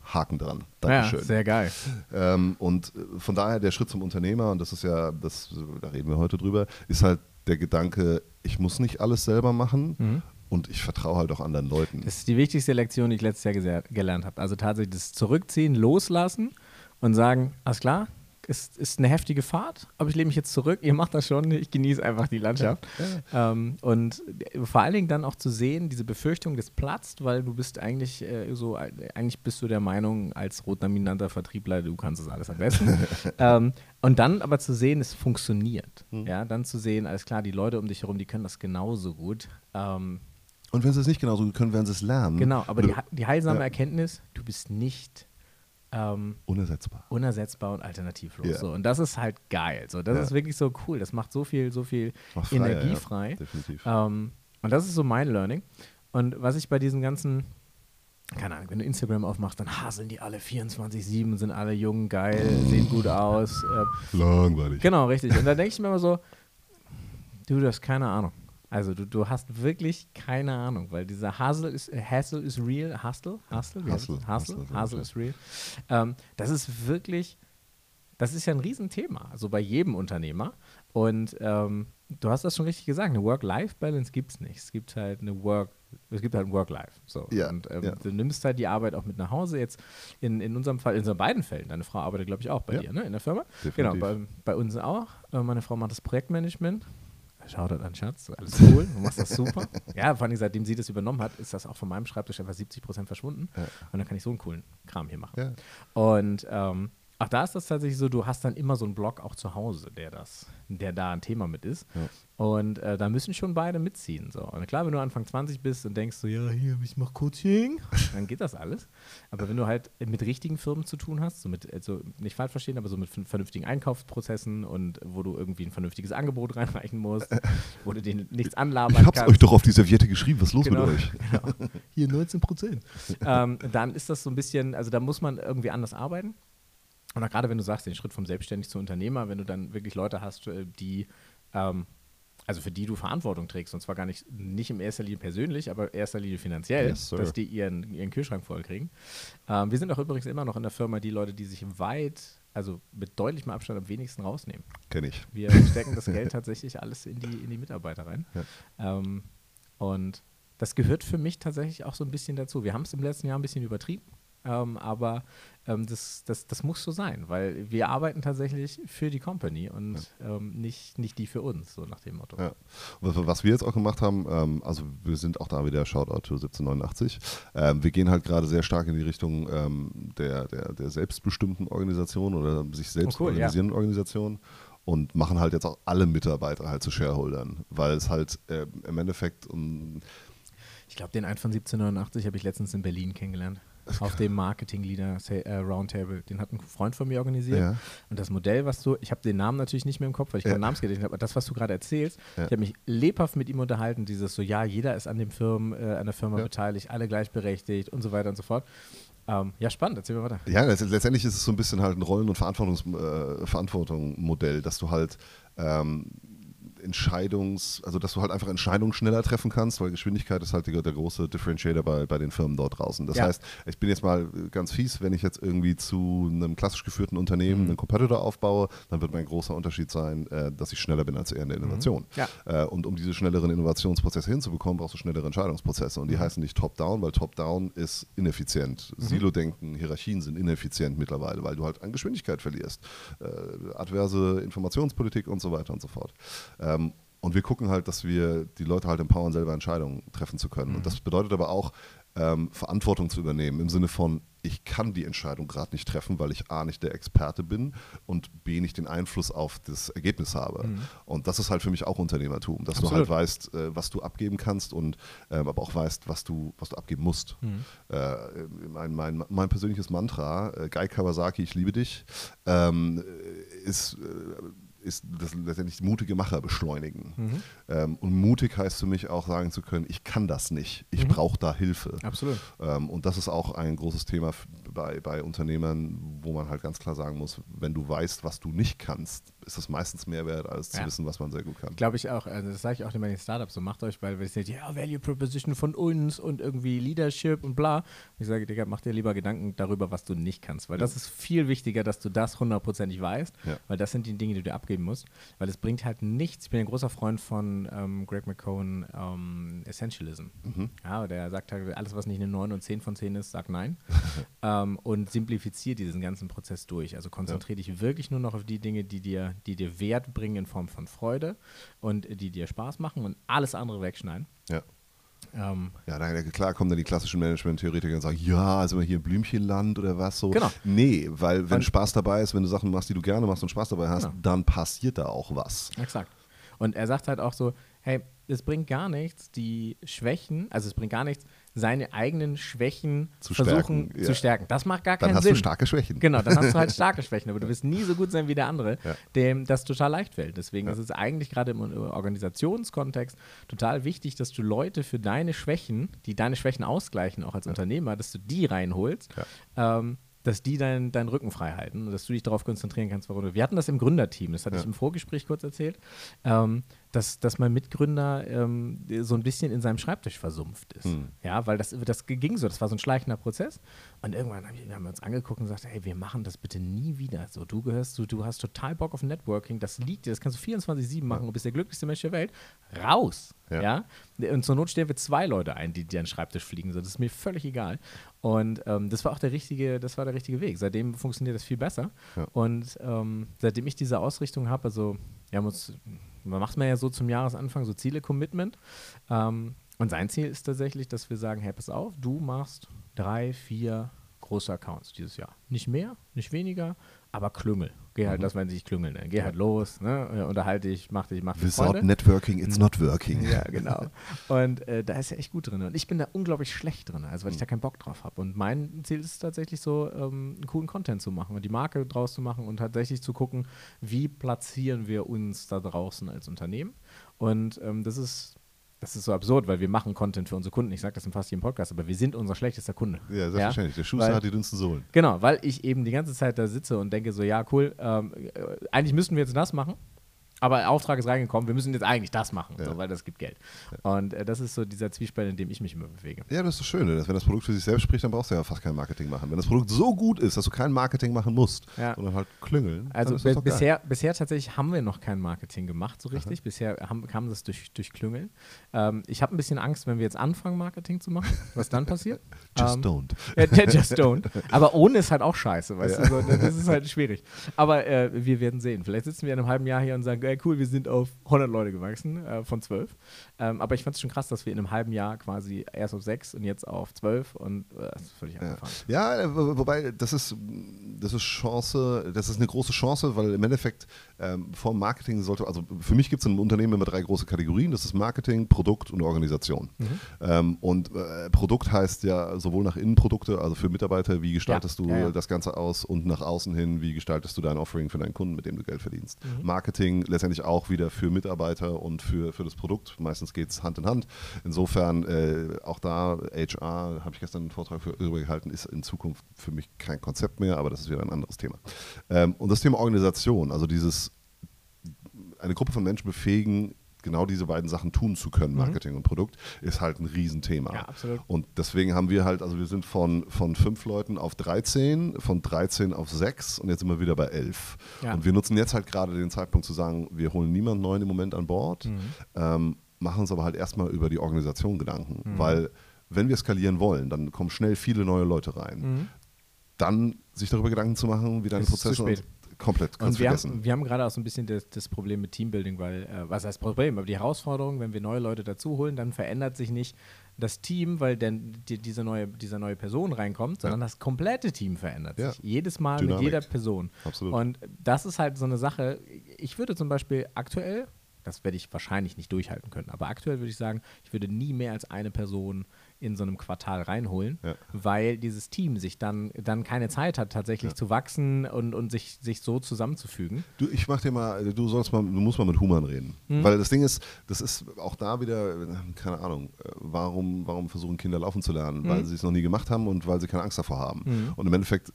Haken dran. Ja, Dankeschön. sehr geil. Ähm, und äh, von daher der Schritt zum Unternehmer, und das ist ja, das, da reden wir heute drüber, ist halt der Gedanke, ich muss nicht alles selber machen Mhm. und ich vertraue halt auch anderen Leuten. Das ist die wichtigste Lektion, die ich letztes Jahr gelernt habe. Also tatsächlich das Zurückziehen, loslassen und sagen, alles klar, es ist eine heftige Fahrt, aber ich lehne mich jetzt zurück, ihr macht das schon, ich genieße einfach die Landschaft. Ähm, und vor allen Dingen dann auch zu sehen, diese Befürchtung, das platzt, weil du bist eigentlich äh, so, eigentlich bist du der Meinung, als rotlaminanter Vertriebler, du kannst es alles am besten. [LAUGHS] ähm, und dann aber zu sehen, es funktioniert. Mhm. Ja, dann zu sehen, alles klar, die Leute um dich herum, die können das genauso gut. Ähm, Und wenn sie es nicht genauso gut können, werden sie es lernen. Genau, aber die, die heilsame Ja. Erkenntnis, du bist nicht ähm, Unersetzbar. unersetzbar und alternativlos. Ja. So. Und das ist halt geil. So. Das Ja. ist wirklich so cool. Das macht so viel, so viel freier, Energie ja, frei. Definitiv. Ähm, und das ist so mein Learning. Und was ich bei diesen ganzen, keine Ahnung, wenn du Instagram aufmachst, dann haseln die alle 24-7, sind alle jung, geil, sehen gut aus. Äh, Langweilig. Genau, richtig. Und da denke ich mir immer so, du, du hast keine Ahnung. Also du, du hast wirklich keine Ahnung, weil dieser Hustle ist, äh, Hassle ist real. Hustle? Hustle? Hustle? Hustle? Hustle, ist real. Ähm, das ist wirklich, das ist ja ein Riesenthema, also bei jedem Unternehmer. Und ähm, du hast das schon richtig gesagt, eine Work-Life-Balance gibt es nicht. Es gibt halt eine Work, es gibt halt ein Work-Life. So. Ja, Und ähm, ja. du nimmst halt die Arbeit auch mit nach Hause. Jetzt in, in unserem Fall, in unseren beiden Fällen, deine Frau arbeitet, glaube ich, auch bei Ja. dir, ne? In der Firma. Definitiv. Genau, bei, bei uns auch. Äh, Meine Frau macht das Projektmanagement. Schaut an Schatz, alles [LAUGHS] cool, du machst das super. Ja, vor allem seitdem sie das übernommen hat, ist das auch von meinem Schreibtisch einfach 70 Prozent verschwunden. Ja. Und dann kann ich so einen coolen Kram hier machen. Ja. Und ähm, auch da ist das tatsächlich so, du hast dann immer so einen Blog auch zu Hause, der das, der da ein Thema mit ist. Ja. Und äh, da müssen schon beide mitziehen. So. Und klar, wenn du Anfang 20 bist und denkst so, ja, hier, ich mach Coaching, dann geht das alles. Aber wenn du halt mit richtigen Firmen zu tun hast, so mit, also nicht falsch verstehen, aber so mit vern- vernünftigen Einkaufsprozessen und wo du irgendwie ein vernünftiges Angebot [LAUGHS] reinreichen musst, wo du denen nichts anlabern Ich hab's kannst. euch doch auf die Serviette geschrieben, was ist los Genau, mit euch? genau. [LAUGHS] Hier 19 Prozent. ähm, dann ist das so ein bisschen, also da muss man irgendwie anders arbeiten. Und auch gerade wenn du sagst, den Schritt vom Selbstständig zu Unternehmer, wenn du dann wirklich Leute hast, äh, die, ähm, also für die du Verantwortung trägst, und zwar gar nicht, nicht in erster Linie persönlich, aber in erster Linie finanziell, Yes, dass die ihren, ihren Kühlschrank voll kriegen. Ähm, wir sind auch übrigens immer noch in der Firma die Leute, die sich weit, also mit deutlichem Abstand am wenigsten rausnehmen. Kenn ich. Wir stecken das Geld [LAUGHS] tatsächlich alles in die, in die Mitarbeiter rein. Ähm, und das gehört für mich tatsächlich auch so ein bisschen dazu. Wir haben es im letzten Jahr ein bisschen übertrieben, ähm, aber ähm, das, das, das muss so sein, weil wir arbeiten tatsächlich für die Company und ähm, nicht, nicht die für uns, so nach dem Motto. Ja. Und was- wir jetzt auch gemacht haben, ähm, also wir sind auch da wieder Shoutout to 1789. Ähm, wir gehen halt gerade sehr stark in die Richtung ähm, der, der, der selbstbestimmten Organisation oder sich selbst Oh, cool, ja. organisierenden Organisation und machen halt jetzt auch alle Mitarbeiter halt zu Shareholdern, weil es halt äh, im Endeffekt um, Ich glaube, den einen von 1789 habe ich letztens in Berlin kennengelernt. Auf dem Marketing Leader Sa- äh, Roundtable. Den hat ein Freund von mir organisiert. Ja. Und das Modell, was du, ich habe den Namen natürlich nicht mehr im Kopf, weil ich Ja. kein Namensgedächtnis habe, aber das, was du gerade erzählst, Ja. ich habe mich lebhaft mit ihm unterhalten, dieses so, ja, jeder ist an dem Firmen, äh, an der Firma beteiligt, alle gleichberechtigt und so weiter und so fort. Ähm, ja, spannend, erzähl mir weiter. Ja, letzt- letztendlich ist es so ein bisschen halt ein Rollen- und Verantwortungs äh, Verantwortung-Modell, dass du halt ähm, Entscheidungs-, also dass du halt einfach Entscheidungen schneller treffen kannst, weil Geschwindigkeit ist halt der, der große Differentiator bei, bei den Firmen dort draußen. Das Ja. heißt, ich bin jetzt mal ganz fies, wenn ich jetzt irgendwie zu einem klassisch geführten Unternehmen einen Competitor aufbaue, dann wird mein großer Unterschied sein, äh, dass ich schneller bin als er in der Innovation. Ja. Äh, und um diese schnelleren Innovationsprozesse hinzubekommen, brauchst du schnellere Entscheidungsprozesse. Und die heißen nicht Top-Down, weil Top-Down ist ineffizient. Silo-Denken, Hierarchien sind ineffizient mittlerweile, weil du halt an Geschwindigkeit verlierst. Äh, adverse Informationspolitik und so weiter und so fort. Ähm, und wir gucken halt, dass wir die Leute halt empowern, selber Entscheidungen treffen zu können. Und das bedeutet aber auch, ähm, Verantwortung zu übernehmen im Sinne von, ich kann die Entscheidung gerade nicht treffen, weil ich A nicht der Experte bin und B nicht den Einfluss auf das Ergebnis habe. Und das ist halt für mich auch Unternehmertum, dass du Absolut. halt weißt, äh, was du abgeben kannst und ähm, aber auch weißt, was du, was du abgeben musst. Äh, mein, mein, mein persönliches Mantra, äh, Guy Kawasaki, ich liebe dich, ähm, ist, äh, ist das letztendlich mutige Macher beschleunigen. Mhm. Ähm, und mutig heißt für mich auch sagen zu können, ich kann das nicht, ich brauche da Hilfe. Mhm. Absolut. Ähm, und das ist auch ein großes Thema bei, bei Unternehmern, wo man halt ganz klar sagen muss, wenn du weißt, was du nicht kannst, ist das meistens mehr wert, als zu Ja. wissen, was man sehr gut kann. Glaube ich auch. Also das sage ich auch immer den Startups. So macht euch, weil ihr seht, ja, Value Proposition von uns und irgendwie Leadership und bla. Ich sage, Digga, mach dir lieber Gedanken darüber, was du nicht kannst. Weil das ist viel wichtiger, dass du das hundertprozentig weißt. Ja. Weil das sind die Dinge, die du abgeben musst. Weil es bringt halt nichts. Ich bin ein großer Freund von ähm, Greg McCone ähm, Essentialism. Mhm. Ja, der sagt halt, alles, was nicht eine 9 und 10 von 10 ist, sag nein. [LAUGHS] ähm, und simplifizier diesen ganzen Prozess durch. Also konzentriere dich wirklich nur noch auf die Dinge, die dir, die dir Wert bringen in Form von Freude und die dir Spaß machen und alles andere wegschneiden. Ja. Ähm, Ja, da, klar kommen dann die klassischen Management-Theoretiker und sagen, ja, sind wir hier im Blümchenland oder was so. Genau. Nee, weil wenn Und- Spaß dabei ist, wenn du Sachen machst, die du gerne machst und Spaß dabei hast, Genau. dann passiert da auch was. Exakt. Und er sagt halt auch so, hey, es bringt gar nichts, die Schwächen, also es bringt gar nichts, seine eigenen Schwächen Zu versuchen stärken, ja. zu stärken. Das macht gar Dann keinen hast Sinn. du starke Schwächen. Genau, dann hast du halt [LAUGHS] starke Schwächen, aber du wirst nie so gut sein wie der andere, Ja. dem das total leicht fällt. Deswegen Ja. ist es eigentlich gerade im Organisationskontext total wichtig, dass du Leute für deine Schwächen, die deine Schwächen ausgleichen, auch als Unternehmer, dass du die reinholst. Ähm, dass die deinen deinen Rücken frei halten und dass du dich darauf konzentrieren kannst, warum du. Wir hatten das im Gründerteam, das hatte ich im Vorgespräch kurz erzählt, ähm, dass, dass mein Mitgründer ähm, so ein bisschen in seinem Schreibtisch versumpft ist. Hm. Ja, weil das, das ging so, das war so ein schleichender Prozess. Und irgendwann haben wir, uns angeguckt und gesagt, hey, wir machen das bitte nie wieder. So, du gehörst, du, du hast total Bock auf Networking, das liegt dir, das kannst du 24-7 machen, du bist der glücklichste Mensch der Welt. Raus! Ja. Ja. Und zur Not stellen wir zwei Leute ein, die dir an den Schreibtisch fliegen. So, das ist mir völlig egal. Und ähm, das war auch der richtige, das war der richtige Weg. Seitdem funktioniert das viel besser. Ja. Und ähm, seitdem ich diese Ausrichtung habe, also wir haben uns, macht man ja so zum Jahresanfang so Ziele-Commitment. Ähm, und sein Ziel ist tatsächlich, dass wir sagen, hey, pass auf, du machst drei, vier große Accounts dieses Jahr. Nicht mehr, nicht weniger, aber klüngel. Geh halt, das wenn sie sich klüngeln. Ne? Geh halt los, ne? Ja, unterhalte dich, mach dich, mach dich Without Freunde. networking, it's not working. Ja, [LAUGHS] genau. Und äh, da ist er echt gut drin. Und ich bin da unglaublich schlecht drin, also weil ich da keinen Bock drauf habe. Und mein Ziel ist tatsächlich so, ähm, einen coolen Content zu machen und die Marke draus zu machen und tatsächlich zu gucken, wie platzieren wir uns da draußen als Unternehmen. Und ähm, das ist. Das ist so absurd, weil wir machen Content für unsere Kunden. Ich sage das in fast jedem Podcast, aber wir sind unser schlechtester Kunde. Ja, selbstverständlich. Der Schuster Weil- hat die dünnsten Sohlen. Genau, weil ich eben die ganze Zeit da sitze und denke so, ja, cool, ähm, äh, eigentlich müssten wir jetzt das machen, aber der Auftrag ist reingekommen, wir müssen jetzt eigentlich das machen, Ja. so, weil das gibt Geld. Und äh, das ist so dieser Zwiespalt, in dem ich mich immer bewege. Ja, das ist das Schöne. Dass wenn das Produkt für sich selbst spricht, dann brauchst du ja fast kein Marketing machen. Wenn das Produkt so gut ist, dass du kein Marketing machen musst, Ja. sondern halt klüngeln, Also bisher, bisher tatsächlich haben wir noch kein Marketing gemacht, so richtig. Bisher haben, kam das durch, durch Klüngeln. Ähm, ich habe ein bisschen Angst, wenn wir jetzt anfangen, Marketing zu machen, was dann passiert. [LAUGHS] Just ähm, don't. [LAUGHS] Ja, just don't. Aber ohne ist halt auch scheiße, weißt du? So, das ist halt schwierig. Aber äh, wir werden sehen. Vielleicht sitzen wir in einem halben Jahr hier und sagen, ey, cool, wir sind auf 100 Leute gewachsen äh, von 12. Ähm, aber ich fand es schon krass, dass wir in einem halben Jahr quasi erst auf 6 und jetzt auf 12 und äh, das ist völlig Ja, abgefahren. ja äh, wo- wobei, das ist, das ist Chance, das ist eine große Chance, weil im Endeffekt ähm, vom Marketing sollte, also für mich gibt es im Unternehmen immer drei große Kategorien, das ist Marketing, Produkt und Organisation. Mhm. Ähm, und äh, Produkt heißt ja sowohl nach innen Produkte, also für Mitarbeiter, wie gestaltest Ja, du ja, ja. das Ganze aus und nach außen hin, wie gestaltest du dein Offering für deinen Kunden, mit dem du Geld verdienst. Mhm. Marketing letztendlich auch wieder für Mitarbeiter und für, für das Produkt. Meistens geht es Hand in Hand. Insofern äh, auch da HR, habe ich gestern einen Vortrag für, darüber gehalten, ist in Zukunft für mich kein Konzept mehr, aber das ist wieder ein anderes Thema. Ähm, und das Thema Organisation, also dieses eine Gruppe von Menschen befähigen, genau diese beiden Sachen tun zu können, Marketing und Produkt, ist halt ein Riesenthema. Mhm. Ja, absolut. Und deswegen haben wir halt, also wir sind von, von fünf Leuten auf 13, von 13 auf sechs und jetzt sind wir wieder bei elf. Ja. Und wir nutzen jetzt halt gerade den Zeitpunkt zu sagen, wir holen niemanden neuen im Moment an Bord, Mhm. ähm, machen uns aber halt erstmal über die Organisation Gedanken, Mhm. weil wenn wir skalieren wollen, dann kommen schnell viele neue Leute rein. Mhm. Dann sich darüber Gedanken zu machen, wie deine ist zu Prozesse spät. Komplett, kannst Und wir vergessen. haben, wir haben gerade auch so ein bisschen das, das Problem mit Teambuilding, weil, äh, was heißt Problem, aber die Herausforderung, wenn wir neue Leute dazu holen, dann verändert sich nicht das Team, weil dann die, diese neue, diese neue Person reinkommt, sondern das komplette Team verändert Ja. sich. Jedes Mal Dynamik. mit jeder Person. Absolut. Und das ist halt so eine Sache, ich würde zum Beispiel aktuell, das werde ich wahrscheinlich nicht durchhalten können, aber aktuell würde ich sagen, ich würde nie mehr als eine Person in so einem Quartal reinholen, Ja. weil dieses Team sich dann, dann keine Zeit hat, tatsächlich Ja. zu wachsen und, und sich, sich so zusammenzufügen. Du, ich mach dir mal, du sollst mal, du musst mal mit Human reden. Mhm. Weil das Ding ist, das ist auch da wieder, keine Ahnung, warum, warum versuchen Kinder laufen zu lernen? Weil Mhm. sie es noch nie gemacht haben und weil sie keine Angst davor haben. Mhm. Und im Endeffekt,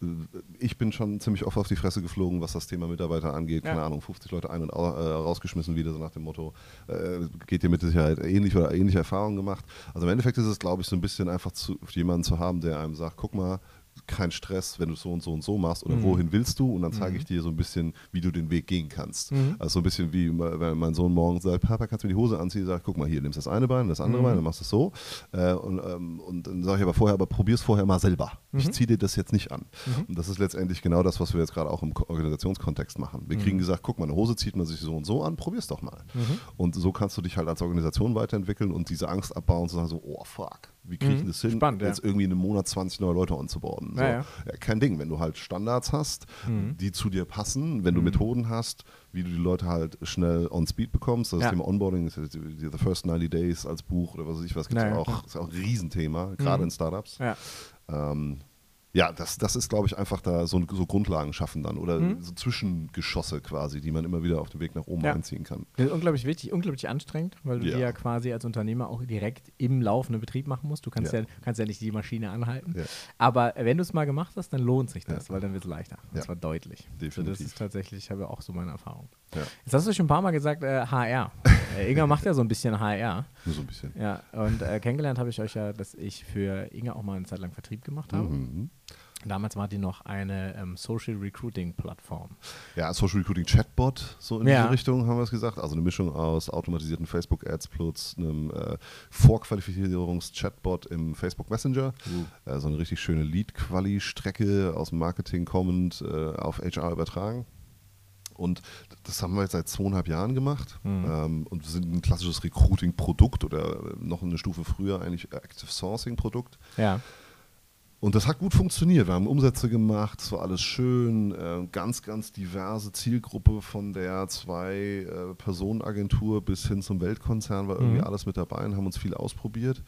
ich bin schon ziemlich oft auf die Fresse geflogen, was das Thema Mitarbeiter angeht. Ja. Keine Ahnung, 50 Leute ein- und äh, rausgeschmissen wieder, so nach dem Motto, äh, geht dir mit Sicherheit ähnlich oder ähnliche Erfahrungen gemacht. Also im Endeffekt ist es, glaube ich, so ein bisschen einfach zu, jemanden zu haben, der einem sagt, guck mal, kein Stress, wenn du so und so und so machst oder Mhm. wohin willst du und dann zeige ich dir so ein bisschen, wie du den Weg gehen kannst. Mhm. Also so ein bisschen wie, wenn mein Sohn morgen sagt, Papa, kannst du mir die Hose anziehen? Sagt, guck mal, hier, nimmst das eine Bein, das andere Mhm. Bein, dann machst du es so. Äh, und, ähm, und dann sage ich aber vorher, aber probier es vorher mal selber. Ich Mhm. ziehe dir das jetzt nicht an. Mhm. Und das ist letztendlich genau das, was wir jetzt gerade auch im Ko- Organisationskontext machen. Wir kriegen Mhm. gesagt, guck mal, eine Hose zieht man sich so und so an, probier's doch mal. Mhm. Und so kannst du dich halt als Organisation weiterentwickeln und diese Angst abbauen und sagen so, oh fuck, wie kriege ich Mhm. das hin, Spannend, ja. jetzt irgendwie in einem Monat 20 neue Leute So. Ja, ja. Ja, kein Ding, wenn du halt Standards hast, Mhm. die zu dir passen, wenn du Mhm. Methoden hast, wie du die Leute halt schnell on speed bekommst. Das. Thema Onboarding die, die The First 90 Days als Buch oder was weiß ich was, gibt es auch, ist auch ein Riesenthema, gerade Mhm. in Startups. Ja. Ähm, ja, das, das ist, glaube ich, einfach da so, so Grundlagen schaffen dann oder Mhm. so Zwischengeschosse quasi, die man immer wieder auf dem Weg nach oben Ja. einziehen kann. Das ist unglaublich wichtig, unglaublich anstrengend, weil du Ja. die ja quasi als Unternehmer auch direkt im laufenden Betrieb machen musst. Du kannst ja, Ja. kannst ja nicht die Maschine anhalten. Aber wenn du es mal gemacht hast, dann lohnt sich das, weil dann wird es leichter. Und Ja. zwar deutlich. Also das Definitiv. ist tatsächlich, ich habe ja auch so meine Erfahrung. Ja, Jetzt hast du schon ein paar Mal gesagt, äh, HR. [LAUGHS] äh, Inga macht ja so ein bisschen HR. nur so ein bisschen. Ja, und äh, kennengelernt habe ich euch ja, dass ich für Inga auch mal eine Zeit lang Vertrieb gemacht habe. Mhm. Damals war die noch eine ähm, Social Recruiting Plattform. Ja, Social Recruiting Chatbot, so in Ja. diese Richtung haben wir es gesagt. Also eine Mischung aus automatisierten Facebook-Ads plus einem äh, Vorqualifizierungs-Chatbot im Facebook Messenger. Äh, so eine richtig schöne Lead-Quali-Strecke aus dem Marketing kommend äh, auf HR übertragen. Und das haben wir jetzt seit zweieinhalb Jahren gemacht Mhm. ähm, und wir sind ein klassisches Recruiting-Produkt oder noch eine Stufe früher eigentlich Active Sourcing-Produkt. Ja. Und das hat gut funktioniert. Wir haben Umsätze gemacht, es war alles schön. Äh, ganz, ganz diverse Zielgruppe von der Zwei-Personen-Agentur bis hin zum Weltkonzern war irgendwie Mhm. alles mit dabei und haben uns viel ausprobiert.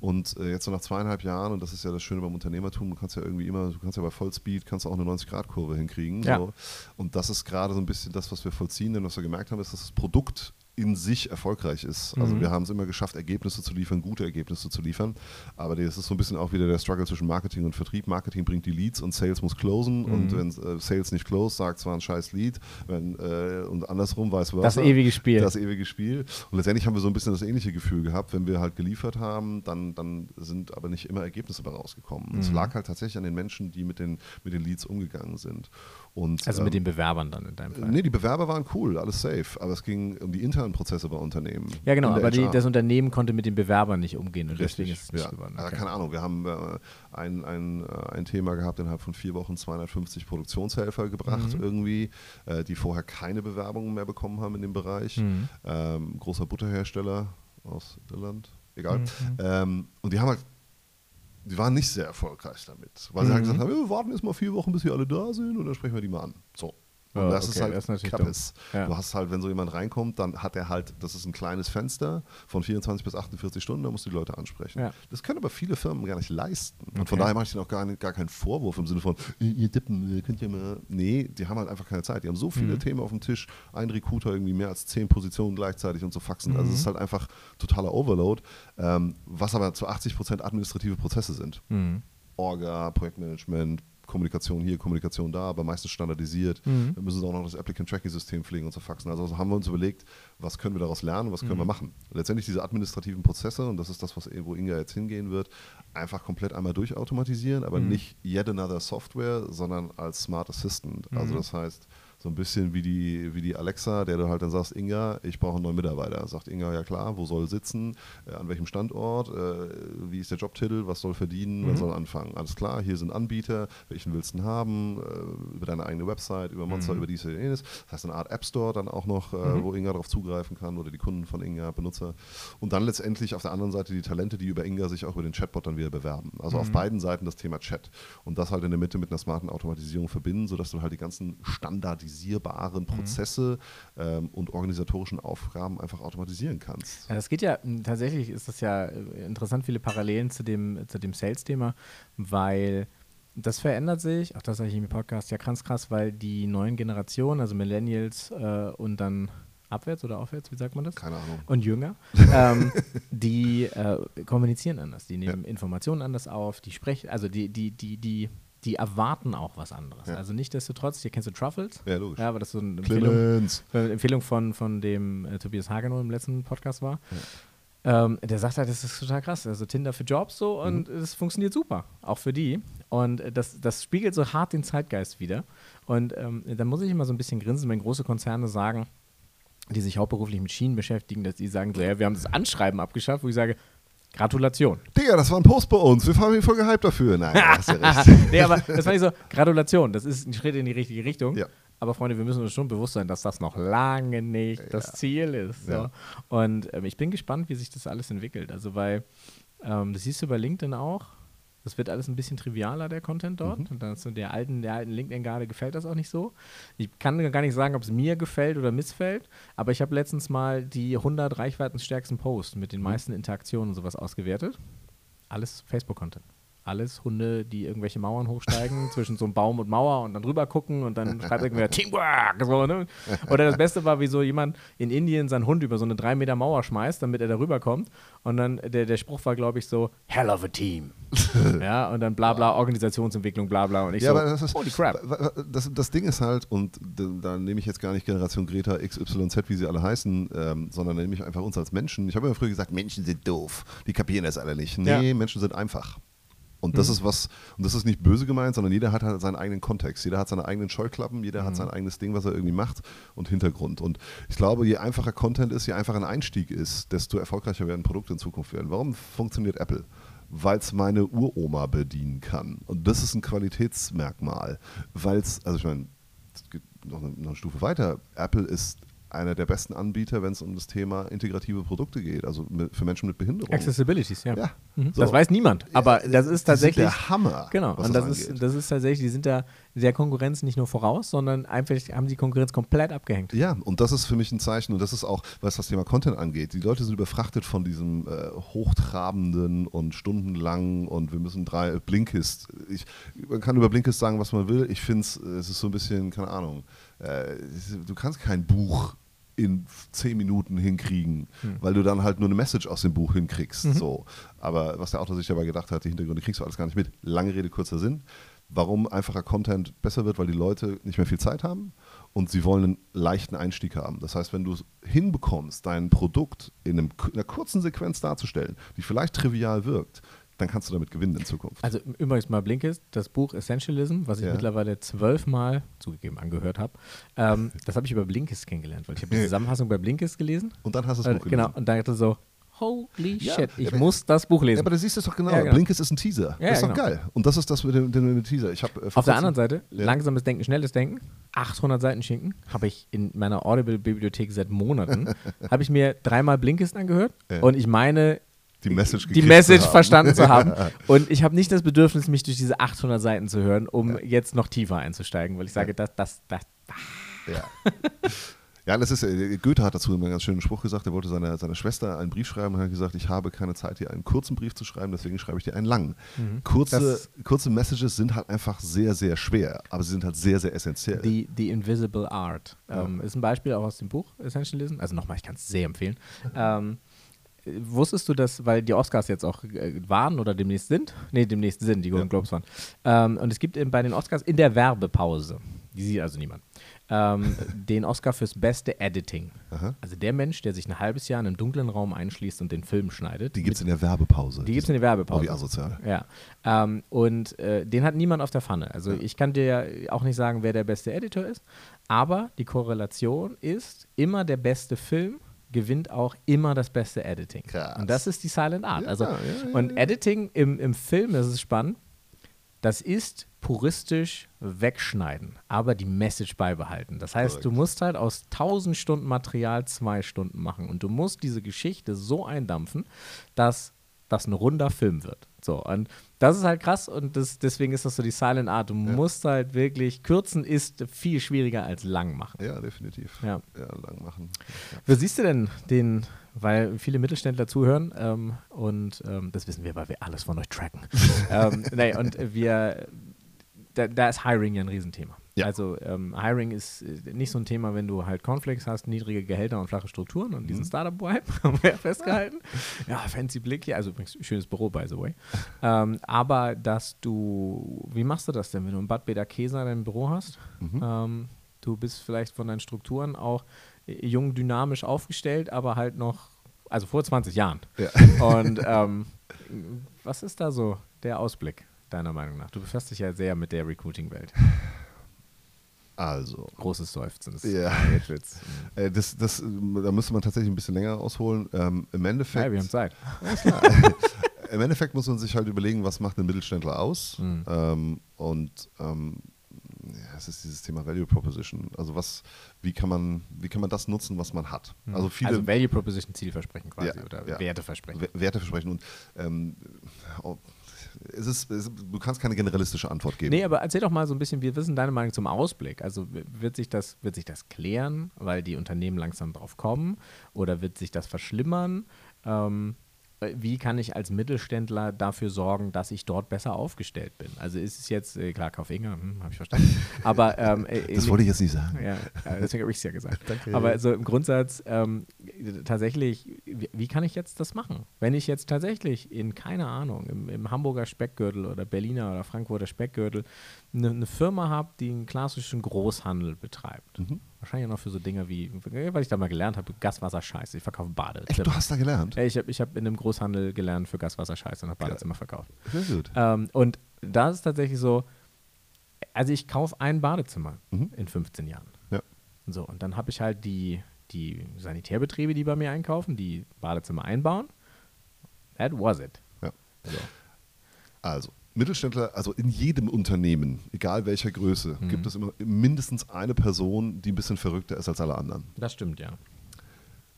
Und äh, jetzt so nach zweieinhalb Jahren, und das ist ja das Schöne beim Unternehmertum, du kannst ja irgendwie immer, du kannst ja bei Vollspeed, kannst du auch eine 90-Grad-Kurve hinkriegen. Ja. So. Und das ist gerade so ein bisschen das, was wir vollziehen, denn was wir gemerkt haben, ist, dass das Produkt in sich erfolgreich ist. Also Mhm. wir haben es immer geschafft, Ergebnisse zu liefern, gute Ergebnisse zu liefern. Aber das ist so ein bisschen auch wieder der Struggle zwischen Marketing und Vertrieb. Marketing bringt die Leads und Sales muss closen. Mhm. Und wenn äh, Sales nicht close, sagt zwar ein scheiß Lead. Wenn, äh, und andersrum weiß was. Das ewige Spiel. Das ewige Spiel. Und letztendlich haben wir so ein bisschen das ähnliche Gefühl gehabt, wenn wir halt geliefert haben, dann, dann sind aber nicht immer Ergebnisse rausgekommen. Es Mhm. lag halt tatsächlich an den Menschen, die mit den, mit den Leads umgegangen sind. Und, Also mit ähm, den Bewerbern dann in deinem Fall. Nee, die Bewerber waren cool, alles safe. Aber es ging um die internen Prozesse bei Unternehmen. Ja, genau, aber die, das Unternehmen konnte mit den Bewerbern nicht umgehen und Richtig, deswegen ist es nicht ja. geworden. Also, Okay. keine Ahnung, wir haben äh, ein, ein, äh, ein Thema gehabt, innerhalb von vier Wochen 250 Produktionshelfer gebracht Mhm. irgendwie, äh, die vorher keine Bewerbungen mehr bekommen haben in dem Bereich. Mhm. Ähm, großer Butterhersteller aus Irland, egal. Mhm. Ähm, und die haben halt, die waren nicht sehr erfolgreich damit, weil sie halt Mhm. gesagt haben, wir warten jetzt mal vier Wochen, bis sie alle da sind und dann sprechen wir die mal an. So. Und Ja, das okay, ist halt das ist Kappes. dumm. Ja. Du hast halt, wenn so jemand reinkommt, dann hat er halt, das ist ein kleines Fenster von 24 bis 48 Stunden, da musst du die Leute ansprechen. Ja. Das können aber viele Firmen gar nicht leisten. Und von Okay. daher mache ich denen auch gar, nicht, gar keinen Vorwurf im Sinne von, "Äh, ihr Dippen, ihr könnt ja mal. Nee, die haben halt einfach keine Zeit. Die haben so viele Mhm. Themen auf dem Tisch, ein Recruiter irgendwie mehr als zehn Positionen gleichzeitig und so faxen. Also Mhm. es ist halt einfach totaler Overload, ähm, was aber zu 80 Prozent administrative Prozesse sind. Mhm. Orga, Projektmanagement, Kommunikation hier, Kommunikation da, aber meistens standardisiert. Mhm. Wir müssen auch noch das Applicant Tracking System pflegen und zu faxen. Also haben wir uns überlegt, was können wir daraus lernen, was können Mhm. wir machen. Letztendlich diese administrativen Prozesse, und das ist das, was, wo Inga jetzt hingehen wird, einfach komplett einmal durchautomatisieren, aber Mhm. nicht yet another Software, sondern als Smart Assistant. Also Mhm. das heißt, so ein bisschen wie die, wie die Alexa, der du halt dann sagst, Inga, ich brauche einen neuen Mitarbeiter. Sagt Inga, ja klar, wo soll sitzen, äh, an welchem Standort, äh, wie ist der Jobtitel, was soll verdienen, wann Mhm. soll anfangen. Alles klar, hier sind Anbieter, welchen willst du denn haben, äh, über deine eigene Website, über Monster, Mhm. über dies, über jenes. Das heißt, eine Art App Store dann auch noch, äh, Mhm. wo Inga darauf zugreifen kann oder die Kunden von Inga, Benutzer. Und dann letztendlich auf der anderen Seite die Talente, die über Inga sich auch über den Chatbot dann wieder bewerben. Also auf Mhm. beiden Seiten das Thema Chat. Und das halt in der Mitte mit einer smarten Automatisierung verbinden, sodass du halt die ganzen standardisierbaren Mhm. Prozesse ähm, und organisatorischen Aufgaben einfach automatisieren kannst. Ja, das geht ja, m, tatsächlich ist das ja äh, interessant, viele Parallelen zu dem, zu dem Sales-Thema, weil das verändert sich, auch das sage ich im Podcast, ja ganz krass, weil die neuen Generationen, also Millennials äh, und dann abwärts oder aufwärts, wie sagt man das? Keine Ahnung. und jünger, [LAUGHS] ähm, die äh, kommunizieren anders, die nehmen Informationen anders auf, die sprechen, also die, die, die, die, die erwarten auch was anderes. Ja. Also nichtsdestotrotz, hier kennst du Truffles? Ja, logisch. Ja, aber das so eine Empfehlung, eine Empfehlung von, von dem äh, Tobias Hagenow im letzten Podcast war. Ähm, der sagt halt, das ist total krass. Also Tinder für Jobs so und es funktioniert super, auch für die. Und äh, das, das spiegelt so hart den Zeitgeist wieder. Und ähm, da muss ich immer so ein bisschen grinsen, wenn große Konzerne sagen, die sich hauptberuflich mit Schienen beschäftigen, dass die sagen so, ja, wir haben das Anschreiben abgeschafft, wo ich sage, Gratulation. Digga, das war ein Post bei uns. Wir fahren voll gehypt dafür. Nein, hast ja [LAUGHS] recht. nee, aber das fand ich so, Gratulation, das ist ein Schritt in die richtige Richtung. Ja. Aber Freunde, wir müssen uns schon bewusst sein, dass das noch lange nicht das Ziel ist. So. Ja. Und ähm, ich bin gespannt, wie sich das alles entwickelt. Also, weil, ähm, das siehst du bei LinkedIn auch, das wird alles ein bisschen trivialer, der Content dort. Mhm. Und dann so der alten, der alten LinkedIn-Garde gefällt das auch nicht so. Ich kann gar nicht sagen, ob es mir gefällt oder missfällt, aber ich habe letztens mal die 100 reichweitenstärksten Posts mit den Mhm. meisten Interaktionen und sowas ausgewertet. Alles Facebook-Content. Alles Hunde, die irgendwelche Mauern hochsteigen, [LAUGHS] zwischen so einem Baum und Mauer und dann drüber gucken und dann schreibt [LAUGHS] irgendwer Teamwork. So, ne? Oder das Beste war, wie so jemand in Indien seinen Hund über so eine drei Meter Mauer schmeißt, damit er da rüberkommt. Und dann der, der Spruch war, glaube ich, so: Hell of a team. [LAUGHS] ja, und dann bla bla, Organisationsentwicklung, bla bla. Und ich Ja, so: aber das ist, Holy crap. Das, das Ding ist halt, und da nehme ich jetzt gar nicht Generation Greta XYZ, wie sie alle heißen, ähm, sondern nehme ich einfach uns als Menschen. Ich habe immer früher gesagt, Menschen sind doof, die kapieren das alle nicht. Nee, Ja. Menschen sind einfach. Und das Mhm. ist was, und das ist nicht böse gemeint, sondern jeder hat halt seinen eigenen Kontext. Jeder hat seine eigenen Scheuklappen, jeder Mhm. hat sein eigenes Ding, was er irgendwie macht und Hintergrund. Und ich glaube, je einfacher Content ist, je einfacher ein Einstieg ist, desto erfolgreicher werden Produkte in Zukunft werden. Warum funktioniert Apple? Weil es meine Uroma bedienen kann. Und das ist ein Qualitätsmerkmal. Weil es, also ich meine, es geht noch noch eine Stufe weiter. Apple ist einer der besten Anbieter, wenn es um das Thema integrative Produkte geht, also für Menschen mit Behinderung. Accessibilities, ja. Ja. Mhm. So. Das weiß niemand. Aber Ja, das ist die sind tatsächlich. der Hammer. Genau, und das das ist, das ist tatsächlich, die sind da der Konkurrenz nicht nur voraus, sondern einfach haben die Konkurrenz komplett abgehängt. Ja, und das ist für mich ein Zeichen und das ist auch, was das Thema Content angeht. Die Leute sind überfrachtet von diesem äh, hochtrabenden und stundenlangen und wir müssen drei Blinkist. Ich, man kann über Blinkist sagen, was man will. Ich finde es, es ist so ein bisschen, keine Ahnung, äh, ist- du kannst kein Buch in zehn Minuten hinkriegen, weil du dann halt nur eine Message aus dem Buch hinkriegst. So. Aber was der Autor sich dabei gedacht hat, die Hintergründe kriegst du alles gar nicht mit. Lange Rede, kurzer Sinn. Warum einfacher Content besser wird, weil die Leute nicht mehr viel Zeit haben und sie wollen einen leichten Einstieg haben. Das heißt, wenn du es hinbekommst, dein Produkt in, einem, in einer kurzen Sequenz darzustellen, die vielleicht trivial wirkt, dann kannst du damit gewinnen in Zukunft. Also übrigens mal Blinkist, das Buch Essentialism, was ich Ja. mittlerweile zwölfmal zugegeben angehört habe, ähm, das habe ich über Blinkist kennengelernt, weil ich habe [LAUGHS] die Zusammenfassung bei Blinkist gelesen. und dann hast du das Äh, Buch genau, gelesen. und dachte so, holy Ja, shit, ich aber- muss das Buch Ja, lesen. aber da siehst du es doch genau. Ja, genau. Blinkist ist ein Teaser. Ja, das ist ja, doch genau. geil. Und das ist das mit dem, dem Teaser. Ich hab, äh, Auf der anderen Seite, Ja. langsames Denken, schnelles Denken, 800 Seiten Schinken, habe ich in meiner Audible-Bibliothek seit Monaten, [LAUGHS] habe ich mir dreimal Blinkist angehört Ja. und ich meine, die Message, die Message zu verstanden zu haben. [LAUGHS] Und ich habe nicht das Bedürfnis, mich durch diese 800 Seiten zu hören, um jetzt noch tiefer einzusteigen, weil ich sage, das, das, das, Ja. Ja, das ist, äh, Goethe hat dazu immer einen ganz schönen Spruch gesagt. Er wollte seiner, seiner Schwester einen Brief schreiben und hat gesagt, ich habe keine Zeit, dir einen kurzen Brief zu schreiben, deswegen schreibe ich dir einen langen. Kurze, Das- kurze Messages sind halt einfach sehr, sehr schwer, aber sie sind halt sehr, sehr essentiell. The, the Invisible Art. Ähm, ist ein Beispiel auch aus dem Buch Essentialism. Also nochmal, ich kann es sehr empfehlen. Ähm, wusstest du das, weil die Oscars jetzt auch äh, waren oder demnächst sind? Nee, demnächst sind, die Golden ja. Globes waren. Ähm, und es gibt bei den Oscars in der Werbepause, die sieht also niemand, ähm, [LAUGHS] den Oscar fürs beste Editing. Aha. Also der Mensch, der sich ein halbes Jahr in einem dunklen Raum einschließt und den Film schneidet. Die gibt es in der Werbepause. Die gibt es in der Werbepause. Oh, wie asozial. Ja. Ähm, und äh, den hat niemand auf der Pfanne. Also ja. ich kann dir auch nicht sagen, wer der beste Editor ist, aber die Korrelation ist immer der beste Film gewinnt auch immer das beste Editing. Krass. Und das ist die Silent Art. Ja, also, ja, und Editing im, im Film, das ist spannend, das ist puristisch wegschneiden, aber die Message beibehalten. Das heißt, Correct. du musst halt aus 1000 Stunden Material zwei Stunden machen und du musst diese Geschichte so eindampfen, dass das ein runder Film wird. So, und das ist halt krass und das, deswegen ist das so die Silent Art. Du ja. musst halt wirklich, kürzen ist viel schwieriger als lang machen. Ja, definitiv. Ja, ja lang machen. Ja. Wie siehst du denn den, weil viele Mittelständler zuhören ähm, und ähm, das wissen wir, weil wir alles von euch tracken. [LAUGHS] ähm, nee, und wir da, da ist Hiring ja ein Riesenthema. Ja. Also ähm, Hiring ist äh, nicht so ein Thema, wenn du halt Conflicts hast, niedrige Gehälter und flache Strukturen und mhm. diesen Startup-Vibe [LAUGHS] haben wir ja festgehalten. Ja, fancy Blick hier, also übrigens schönes Büro, by the way. ähm, aber dass du, wie machst du das denn, wenn du in Bad Beda Käser dein Büro hast? Mhm. Ähm, du bist vielleicht von deinen Strukturen auch äh, jung, dynamisch aufgestellt, aber halt noch, also vor 20 Jahren. Ja. [LAUGHS] Und ähm, was ist da so der Ausblick? deiner Meinung nach? Du befasst dich ja sehr mit der Recruiting-Welt. Also. Großes Seufzen. Das ja. [LAUGHS] Äh, das, das, da müsste man tatsächlich ein bisschen länger ausholen. Ähm, Im Endeffekt. Ja, wir haben Zeit. [LAUGHS] [LAUGHS] Im Endeffekt muss man sich halt überlegen, was macht ein Mittelständler aus. Mhm. Ähm, und ähm, ja, es ist dieses Thema Value Proposition. Also was, wie kann man, wie kann man das nutzen, was man hat? Mhm. Also viele. Also Value Proposition Zielversprechen quasi ja, oder ja. Werteversprechen. Werteversprechen und ähm, es ist, es, du kannst keine generalistische Antwort geben. Nee, aber erzähl doch mal so ein bisschen, wie ist denn deine Meinung zum Ausblick? Also wird sich das, wird sich das klären, weil die Unternehmen langsam drauf kommen? Oder wird sich das verschlimmern? Ähm, äh, wie kann ich als Mittelständler dafür sorgen, dass ich dort besser aufgestellt bin? Also ist es jetzt, äh, klar, Kaufinger, hm, habe ich verstanden. [LAUGHS] Aber ähm, äh, das wollte ich jetzt nicht sagen. Ja, deswegen habe ich es ja gesagt. [LAUGHS] Danke. Aber also im Grundsatz ähm, tatsächlich, wie, wie, kann ich jetzt das machen? Wenn ich jetzt tatsächlich in, keine Ahnung, im, im Hamburger Speckgürtel oder Berliner oder Frankfurter Speckgürtel eine, eine Firma habe, die einen klassischen Großhandel betreibt. Mhm Wahrscheinlich noch für so Dinge wie, weil ich da mal gelernt habe, Gaswasser scheiße. Ich verkaufe Badezimmer. Echt, du hast da gelernt? Ich habe ich hab in einem Großhandel gelernt für Gaswasser scheiße und habe Badezimmer verkauft. Sehr gut. Ähm, und da ist es tatsächlich so, also ich kaufe ein Badezimmer mhm. in 15 Jahren. Ja. So, und dann habe ich halt die, die Sanitärbetriebe, die bei mir einkaufen, die Badezimmer einbauen. That was it. Ja. So. Also, Mittelständler, also in jedem Unternehmen, egal welcher Größe, mhm. gibt es immer mindestens eine Person, die ein bisschen verrückter ist als alle anderen. Das stimmt, ja.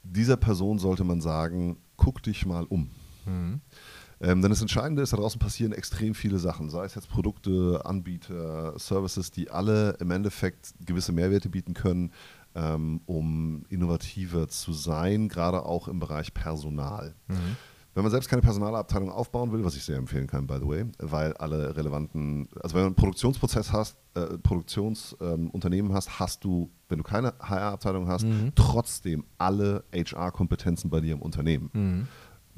Dieser Person sollte man sagen, guck dich mal um. Mhm. Ähm, denn das Entscheidende ist, da draußen passieren extrem viele Sachen, sei es jetzt Produkte, Anbieter, Services, die alle im Endeffekt gewisse Mehrwerte bieten können, ähm, um innovativer zu sein, gerade auch im Bereich Personal. Mhm. Wenn man selbst keine Personalabteilung aufbauen will, was ich sehr empfehlen kann, by the way, weil alle relevanten, also wenn man einen Produktionsprozess hast, äh, Produktionsunternehmen ähm, hast, hast du, wenn du keine HR-Abteilung hast, mhm. trotzdem alle HR-Kompetenzen bei dir im Unternehmen. Mhm.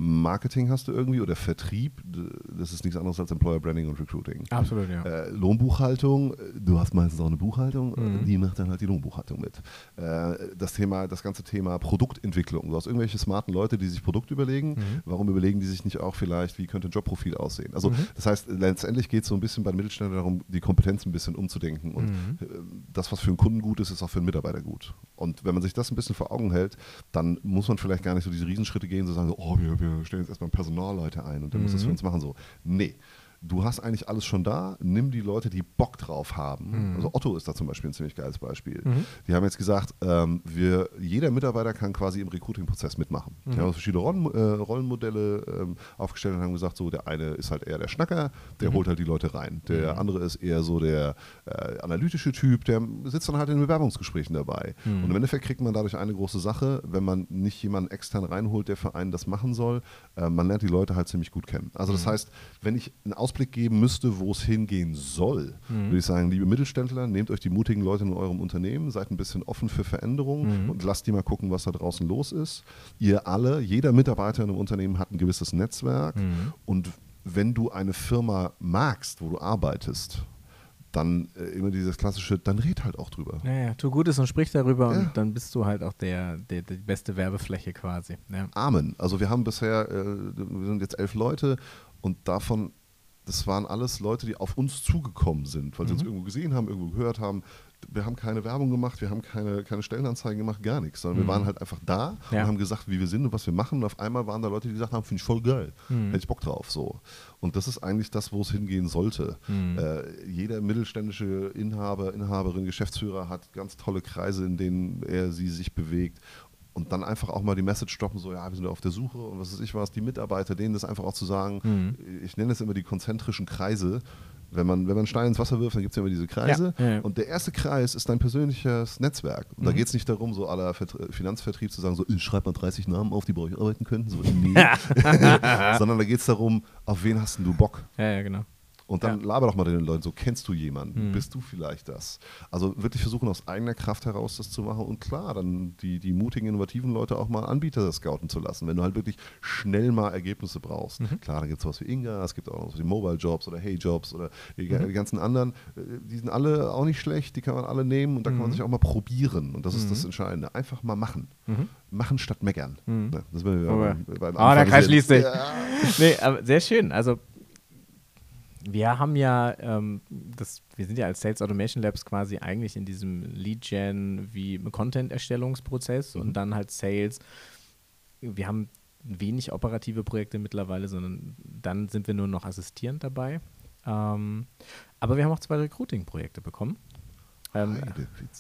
Marketing hast du irgendwie oder Vertrieb, das ist nichts anderes als Employer Branding und Recruiting. Absolut, ja. Äh, Lohnbuchhaltung, du hast meistens auch eine Buchhaltung, mhm. die macht dann halt die Lohnbuchhaltung mit. Äh, das Thema, das ganze Thema Produktentwicklung. Du hast irgendwelche smarten Leute, die sich Produkt überlegen. Mhm. Warum überlegen die sich nicht auch vielleicht, wie könnte ein Jobprofil aussehen? Also, mhm. das heißt, letztendlich geht es so ein bisschen bei den Mittelständlern darum, die Kompetenz ein bisschen umzudenken. Und mhm. äh, das, was für einen Kunden gut ist, ist auch für einen Mitarbeiter gut. Und wenn man sich das ein bisschen vor Augen hält, dann muss man vielleicht gar nicht so diese Riesenschritte gehen, so sagen, so, oh, wir, wir stellen jetzt erstmal Personalleute ein und dann mhm. muss das für mhm. uns machen. So, nee du hast eigentlich alles schon da, nimm die Leute, die Bock drauf haben. Mhm. Also Otto ist da zum Beispiel ein ziemlich geiles Beispiel. Mhm. Die haben jetzt gesagt, ähm, wir, jeder Mitarbeiter kann quasi im Recruiting-Prozess mitmachen. Mhm. Die haben verschiedene Rollen, äh, Rollenmodelle ähm, aufgestellt und haben gesagt, so der eine ist halt eher der Schnacker, der mhm. holt halt die Leute rein. Der mhm. andere ist eher so der äh, analytische Typ, der sitzt dann halt in Bewerbungsgesprächen dabei. Mhm. Und im Endeffekt kriegt man dadurch eine große Sache, wenn man nicht jemanden extern reinholt, der für einen das machen soll. Äh, man lernt die Leute halt ziemlich gut kennen. Also das heißt, wenn ich ein Aus Ausblick geben müsste, wo es hingehen soll, Mhm. würde ich sagen, liebe Mittelständler, nehmt euch die mutigen Leute in eurem Unternehmen, seid ein bisschen offen für Veränderungen Mhm. und lasst die mal gucken, was da draußen los ist. Ihr alle, jeder Mitarbeiter in einem Unternehmen hat ein gewisses Netzwerk Mhm. und wenn du eine Firma magst, wo du arbeitest, dann äh, immer dieses klassische, dann red halt auch drüber. Naja, tu Gutes und sprich darüber Ja. und dann bist du halt auch der, der, die beste Werbefläche quasi. Ja. Amen. Also wir haben bisher, äh, wir sind jetzt elf Leute und davon, das waren alles Leute, die auf uns zugekommen sind, weil sie uns irgendwo gesehen haben, irgendwo gehört haben. Wir haben keine Werbung gemacht, wir haben keine, keine Stellenanzeigen gemacht, gar nichts, sondern wir waren halt einfach da Ja. und haben gesagt, wie wir sind und was wir machen. Und auf einmal waren da Leute, die gesagt haben, finde ich voll geil, hätte ich Bock drauf. So. Und das ist eigentlich das, wo es hingehen sollte. Äh, jeder mittelständische Inhaber, Inhaberin, Geschäftsführer hat ganz tolle Kreise, in denen er sie sich bewegt und dann einfach auch mal die Message stoppen, so, ja, wir sind auf der Suche und was weiß ich was, die Mitarbeiter, denen das einfach auch zu sagen, ich nenne es immer die konzentrischen Kreise. Wenn man, wenn man Stein ins Wasser wirft, dann gibt es ja immer diese Kreise. Ja. Und der erste Kreis ist dein persönliches Netzwerk. Und da geht es nicht darum, so aller Vertr- Finanzvertrieb zu sagen, so, ich schreib mal 30 Namen auf, die bei euch arbeiten könnten. So, [LAUGHS] nee. [LAUGHS] Sondern da geht es darum, auf wen hast du Bock? ja, ja, genau. Und dann Ja. laber doch mal den Leuten so, kennst du jemanden? Mhm. Bist du vielleicht das? Also wirklich versuchen, aus eigener Kraft heraus das zu machen und klar, dann die, die mutigen, innovativen Leute auch mal Anbieter scouten zu lassen, wenn du halt wirklich schnell mal Ergebnisse brauchst. Mhm. Klar, dann gibt es sowas wie Inga, es gibt auch noch so die Mobile Jobs oder Hey Jobs oder die, Mhm. die ganzen anderen, äh, die sind alle auch nicht schlecht, die kann man alle nehmen und da kann man Mhm. sich auch mal probieren und das ist das Entscheidende. Einfach mal machen. Machen statt meckern. Mhm. Ne, das wir Oh, beim, beim Ah, der Kreis schließt sich. Ja. nee, aber sehr schön. Also wir haben ja, ähm, das, wir sind ja als Sales Automation Labs quasi eigentlich in diesem Lead-Gen wie Content-Erstellungsprozess und dann halt Sales. Wir haben wenig operative Projekte mittlerweile, sondern dann sind wir nur noch assistierend dabei. Ähm, aber wir haben auch zwei Recruiting-Projekte bekommen. Ähm,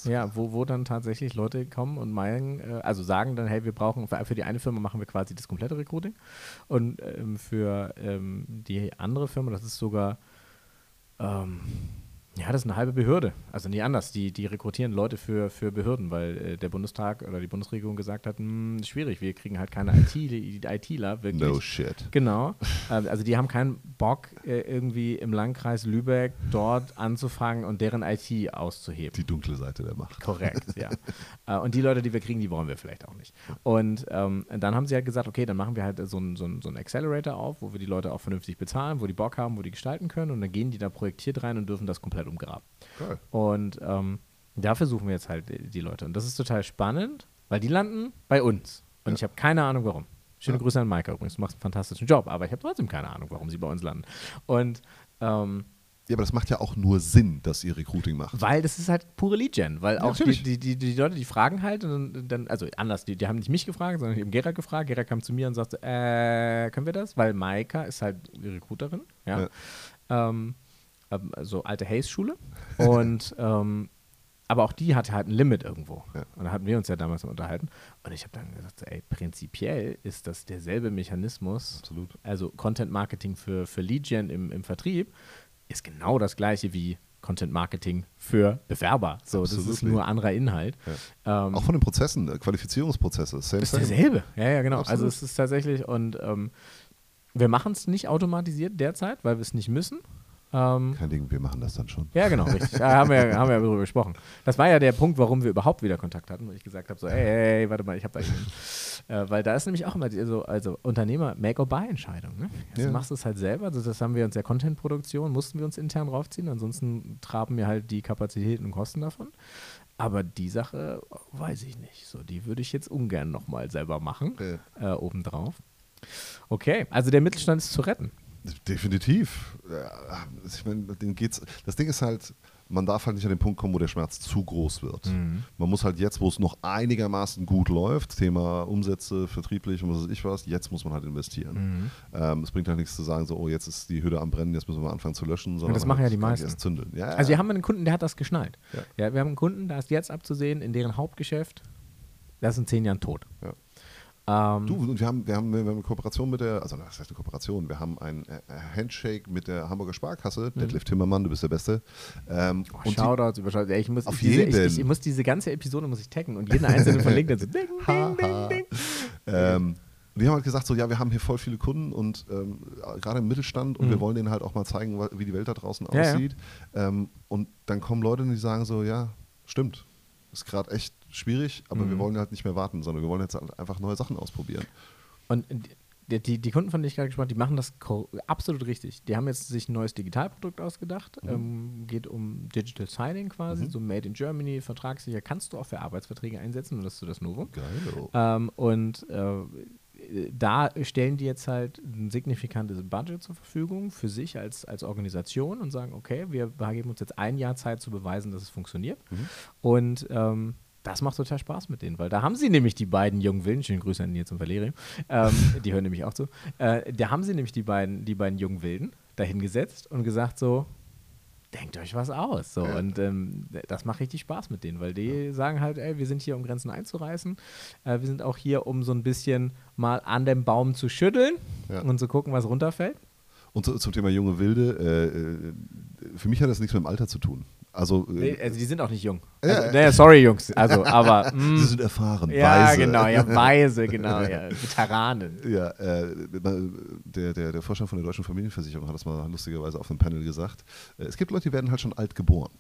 ja, wo, wo dann tatsächlich Leute kommen und meinen, äh, also sagen dann, hey, wir brauchen, für, für die eine Firma machen wir quasi das komplette Recruiting und ähm, für ähm, die andere Firma, das ist sogar, ähm, ja, das ist eine halbe Behörde. Also nie anders, die, die rekrutieren Leute für, für Behörden, weil äh, der Bundestag oder die Bundesregierung gesagt hat, "Hm, schwierig, wir kriegen halt keine IT, ITler wirklich. No shit. Genau. Ähm, also die haben keinen Bock, äh, irgendwie im Landkreis Lübeck dort anzufangen und deren IT auszuheben. Die dunkle Seite der Macht. Korrekt, ja. [LAUGHS] Äh, und die Leute, die wir kriegen, die wollen wir vielleicht auch nicht. Und ähm, dann haben sie halt gesagt, okay, dann machen wir halt so einen so ein- so ein Accelerator auf, wo wir die Leute auch vernünftig bezahlen, wo die Bock haben, wo die gestalten können und dann gehen die da projektiert rein und dürfen das komplett umgraben. Geil. Und ähm, dafür suchen wir jetzt halt die, Leute. Und das ist total spannend, weil die landen bei uns. Und Ja. ich habe keine Ahnung, warum. Schöne Ja. Grüße an Maika übrigens, du machst einen fantastischen Job, aber ich habe trotzdem keine Ahnung, warum sie bei uns landen. Und ähm, Ja, aber das macht ja auch nur Sinn, dass ihr Recruiting macht. weil das ist halt pure Lead-Gen, weil Ja, auch die, die, die, die Leute, die fragen halt und dann, also anders, die, die haben nicht mich gefragt, sondern eben Gerhard gefragt. Gerhard kam zu mir und sagte, äh, können wir das? Weil Maika ist halt die Recruiterin, ja. Ähm, ähm, so alte Hayes-Schule. Und [LAUGHS] ähm, aber auch die hatte halt ein Limit irgendwo. Ja. Und da hatten wir uns ja damals unterhalten. Und ich habe dann gesagt, ey, prinzipiell ist das derselbe Mechanismus. Absolut. Also Content Marketing für, für Gen im, im Vertrieb ist genau das gleiche wie Content Marketing für Bewerber. So, das ist Absolutely. nur anderer Inhalt. Ähm, Auch von den Prozessen, äh, Qualifizierungsprozesse. Same, ist derselbe. Ja, ja, genau. Absolut. Also es ist tatsächlich und ähm, wir machen es nicht automatisiert derzeit, weil wir es nicht müssen. Ähm, Kein Ding, wir machen das dann schon. ja, genau, richtig. Da [LAUGHS] haben wir, haben wir darüber gesprochen. Das war ja der Punkt, warum wir überhaupt wieder Kontakt hatten, wo ich gesagt habe, so, ey, ey, ey warte mal, ich habe da jemanden. äh, weil da ist nämlich auch immer die, so, also Unternehmer Make-or-Buy-Entscheidung. Ne? Also Ja. Du machst es halt selber, also das haben wir uns ja Content-Produktion, mussten wir uns intern raufziehen, ansonsten traben wir halt die Kapazitäten und Kosten davon. Aber die Sache weiß ich nicht. So, die würde ich jetzt ungern nochmal selber machen, Ja. äh, obendrauf. Okay, also der Mittelstand ist zu retten. Definitiv. Ja, ich meine, den geht's, das Ding ist halt, man darf halt nicht an den Punkt kommen, wo der Schmerz zu groß wird. Mhm. Man muss halt jetzt, wo es noch einigermaßen gut läuft, Thema Umsätze, vertrieblich und was weiß ich was, jetzt muss man halt investieren. Mhm. Ähm, es bringt halt nichts zu sagen, so, oh, jetzt ist die Hütte am Brennen, jetzt müssen wir anfangen zu löschen. Sondern das machen halt ja die meisten. Erst zündeln. Ja, Also wir haben einen Kunden, der hat das geschnallt. Ja. Ja. wir haben einen Kunden, da ist jetzt abzusehen, in deren Hauptgeschäft, das ist in zehn Jahren tot. Ja. Ähm, Du, und wir haben, wir, haben, wir haben eine Kooperation mit der, also das heißt eine Kooperation, wir haben ein äh, Handshake mit der Hamburger Sparkasse, Detlef Timmermann, du bist der Beste. Ähm, oh, und Shoutouts, überschaut. Ich muss Auf diese, jeden. ich, ich muss diese ganze Episode muss ich taggen und jeden einzelnen von LinkedIn so ding, Ha, ding, ding, ha. ding. ähm, Und die haben halt gesagt, so, ja, wir haben hier voll viele Kunden und ähm, gerade im Mittelstand und Mhm. wir wollen denen halt auch mal zeigen, wie die Welt da draußen Ja, ja. aussieht. Ähm, und dann kommen Leute, die sagen so, ja, stimmt, ist gerade echt schwierig, aber Mhm. wir wollen halt nicht mehr warten, sondern wir wollen jetzt halt einfach neue Sachen ausprobieren. Und die, die, die Kunden, von denen ich gerade gesprochen habe, die machen das absolut richtig. Die haben jetzt sich ein neues Digitalprodukt ausgedacht. Mhm. Ähm, geht um Digital Signing quasi, Mhm. so Made in Germany, vertragssicher. Kannst du auch für Arbeitsverträge einsetzen und das ist so das Novum. Geil. Ähm, und äh, da stellen die jetzt halt ein signifikantes Budget zur Verfügung für sich als, als Organisation und sagen, okay, wir geben uns jetzt ein Jahr Zeit zu beweisen, dass es funktioniert. Mhm. Und ähm, das macht total Spaß mit denen, weil da haben sie nämlich die beiden jungen Willen, schönen Grüße an Nils und Valerium, ähm, [LAUGHS] die hören nämlich auch zu, äh, da haben sie nämlich die beiden, die beiden jungen Wilden dahingesetzt und gesagt so, denkt euch was aus. So. Ja. Und ähm, das macht richtig Spaß mit denen, weil die sagen halt, ey, wir sind hier, um Grenzen einzureißen. Äh, wir sind auch hier, um so ein bisschen mal an dem Baum zu schütteln Ja. und zu gucken, was runterfällt. Und zu, zum Thema junge Wilde, äh, äh, für mich hat das nichts mit dem Alter zu tun. Also, äh, Nee, also die sind auch nicht jung. Also, ja. naja, sorry, Jungs. Also, aber. [LAUGHS] mm, sie sind erfahren, ja, weise. genau, ja, [LAUGHS] weise, genau, ja. Veteranen. Ja, äh, der, der, der Vorstand von der Deutschen Familienversicherung hat das mal lustigerweise auf einem Panel gesagt. Äh, es gibt Leute, die werden halt schon alt geboren.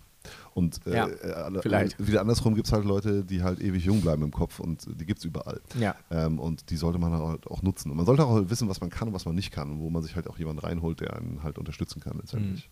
Und äh, Ja, äh, wieder andersrum gibt es halt Leute, die halt ewig jung bleiben im Kopf und die gibt es überall. Ja. Ähm, und die sollte man halt auch nutzen. Und man sollte auch wissen, was man kann und was man nicht kann und wo man sich halt auch jemanden reinholt, der einen halt unterstützen kann letztendlich.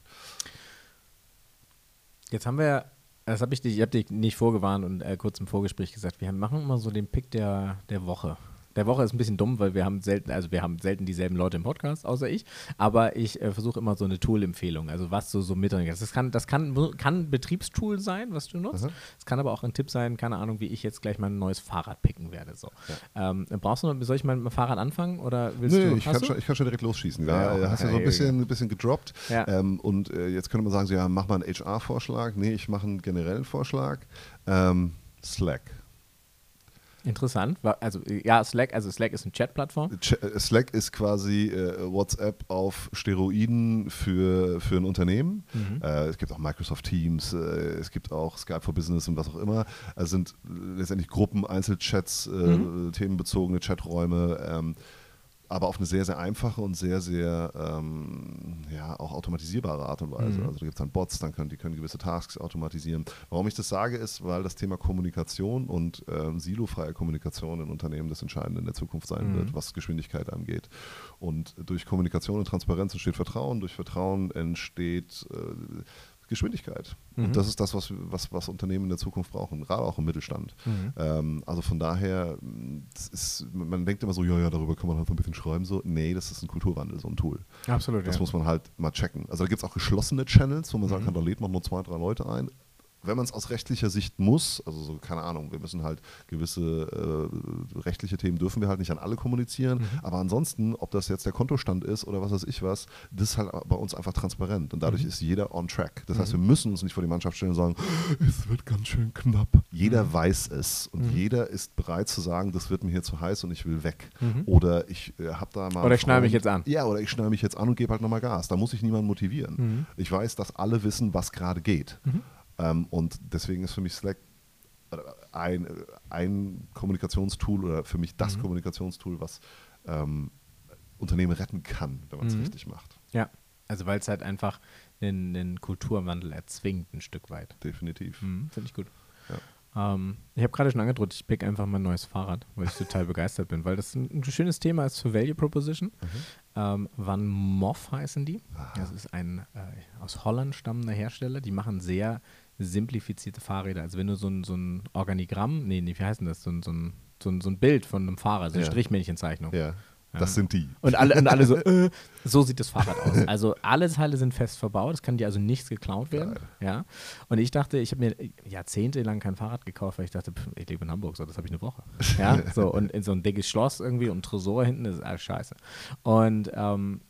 Jetzt haben wir, das habe ich dich, ich habe dich nicht vorgewarnt und äh, kurz im Vorgespräch gesagt, wir machen immer so den Pick der, der Woche. Der Woche ist ein bisschen dumm, weil wir haben selten, also wir haben selten dieselben Leute im Podcast, außer ich. Aber ich äh, versuche immer so eine Tool-Empfehlung, also was du so mit. Das kann, das kann, kann ein Betriebstool sein, was du nutzt. Es kann aber auch ein Tipp sein, keine Ahnung, wie ich jetzt gleich mal ein neues Fahrrad picken werde. So. Ähm, brauchst du noch, soll ich mal mit dem Fahrrad anfangen oder willst Nö, du? ich kann, du? schon, ich kann schon direkt losschießen. Ja, Ja, hast ja so ein bisschen, ein bisschen gedroppt. Ja. Ähm, und äh, jetzt könnte man sagen, so, ja, mach mal einen HR-Vorschlag. Nee, ich mache einen generellen Vorschlag. Ähm, Slack. Interessant. Also ja, Slack, also Slack ist eine Chat-Plattform. Ch- äh, Slack ist quasi äh, WhatsApp auf Steroiden für, für ein Unternehmen. Mhm. Äh, es gibt auch Microsoft Teams, äh, es gibt auch Skype for Business und was auch immer. Also sind letztendlich Gruppen, Einzelchats, äh, Mhm. themenbezogene Chaträume. Ähm, aber auf eine sehr, sehr einfache und sehr, sehr ähm, ja, auch automatisierbare Art und Weise. Mhm. Also da gibt es dann Bots, dann können die können gewisse Tasks automatisieren. Warum ich das sage, ist, weil das Thema Kommunikation und ähm, silofreie Kommunikation in Unternehmen das Entscheidende in der Zukunft sein Mhm. wird, was Geschwindigkeit angeht. Und durch Kommunikation und Transparenz entsteht Vertrauen, durch Vertrauen entsteht äh, Geschwindigkeit. Mhm. Und das ist das, was, was, was Unternehmen in der Zukunft brauchen, gerade auch im Mittelstand. Mhm. Ähm, also von daher, ist, man denkt immer so, ja, ja, darüber kann man halt so ein bisschen schreiben. So, nee, das ist ein Kulturwandel, so ein Tool. Absolut, Das ja. muss man halt mal checken. Also da gibt es auch geschlossene Channels, wo man sagen Mhm. kann, da lädt man nur zwei, drei Leute ein. Wenn man es aus rechtlicher Sicht muss, also so, keine Ahnung, wir müssen halt gewisse äh, rechtliche Themen dürfen wir halt nicht an alle kommunizieren, Mhm. aber ansonsten, ob das jetzt der Kontostand ist oder was weiß ich was, das ist halt bei uns einfach transparent und dadurch Mhm. ist jeder on track. Das heißt, Mhm. wir müssen uns nicht vor die Mannschaft stellen und sagen, es wird ganz schön knapp. Jeder Mhm. weiß es und Mhm. jeder ist bereit zu sagen, das wird mir hier zu heiß und ich will weg. Mhm. Oder ich äh, habe da mal. Oder ich schneide mich jetzt an. Ja, oder ich schneide mich jetzt an und gebe halt nochmal Gas. Da muss ich niemanden motivieren. Ich weiß, dass alle wissen, was gerade geht. Ähm, und deswegen ist für mich Slack ein, ein Kommunikationstool oder für mich das Mhm. Kommunikationstool, was ähm, Unternehmen retten kann, wenn man es Mhm. richtig macht. Ja, also weil es halt einfach einen, einen Kulturwandel erzwingt, ein Stück weit. Definitiv. Mhm, Finde ich gut. Ähm, ich habe gerade schon angedroht, ich pick einfach mal ein neues Fahrrad, weil ich total [LAUGHS] begeistert bin, weil das ein, schönes Thema ist für Value Proposition. Mhm. Ähm, Van Moff heißen die. Das ist ein äh, aus Holland stammender Hersteller. Die machen sehr simplifizierte Fahrräder. Also wenn du so ein, so ein Organigramm, nee, nee, wie heißt denn das? So ein, so ein, so ein, so ein Bild von einem Fahrrad, so eine Ja. Strichmännchenzeichnung. Ja, Ja. das sind die. Und alle, und alle so, [LAUGHS] äh, so sieht das Fahrrad aus. [LAUGHS] Also alle Teile sind fest verbaut, es kann dir also nichts geklaut werden. Geil. Ja. Und ich dachte, ich habe mir jahrzehntelang kein Fahrrad gekauft, weil ich dachte, pff, ich lebe in Hamburg, so das habe ich eine Woche. Ja. [LAUGHS] So, und in so ein dickes Schloss irgendwie und Tresor hinten, das ist alles scheiße. Und ähm,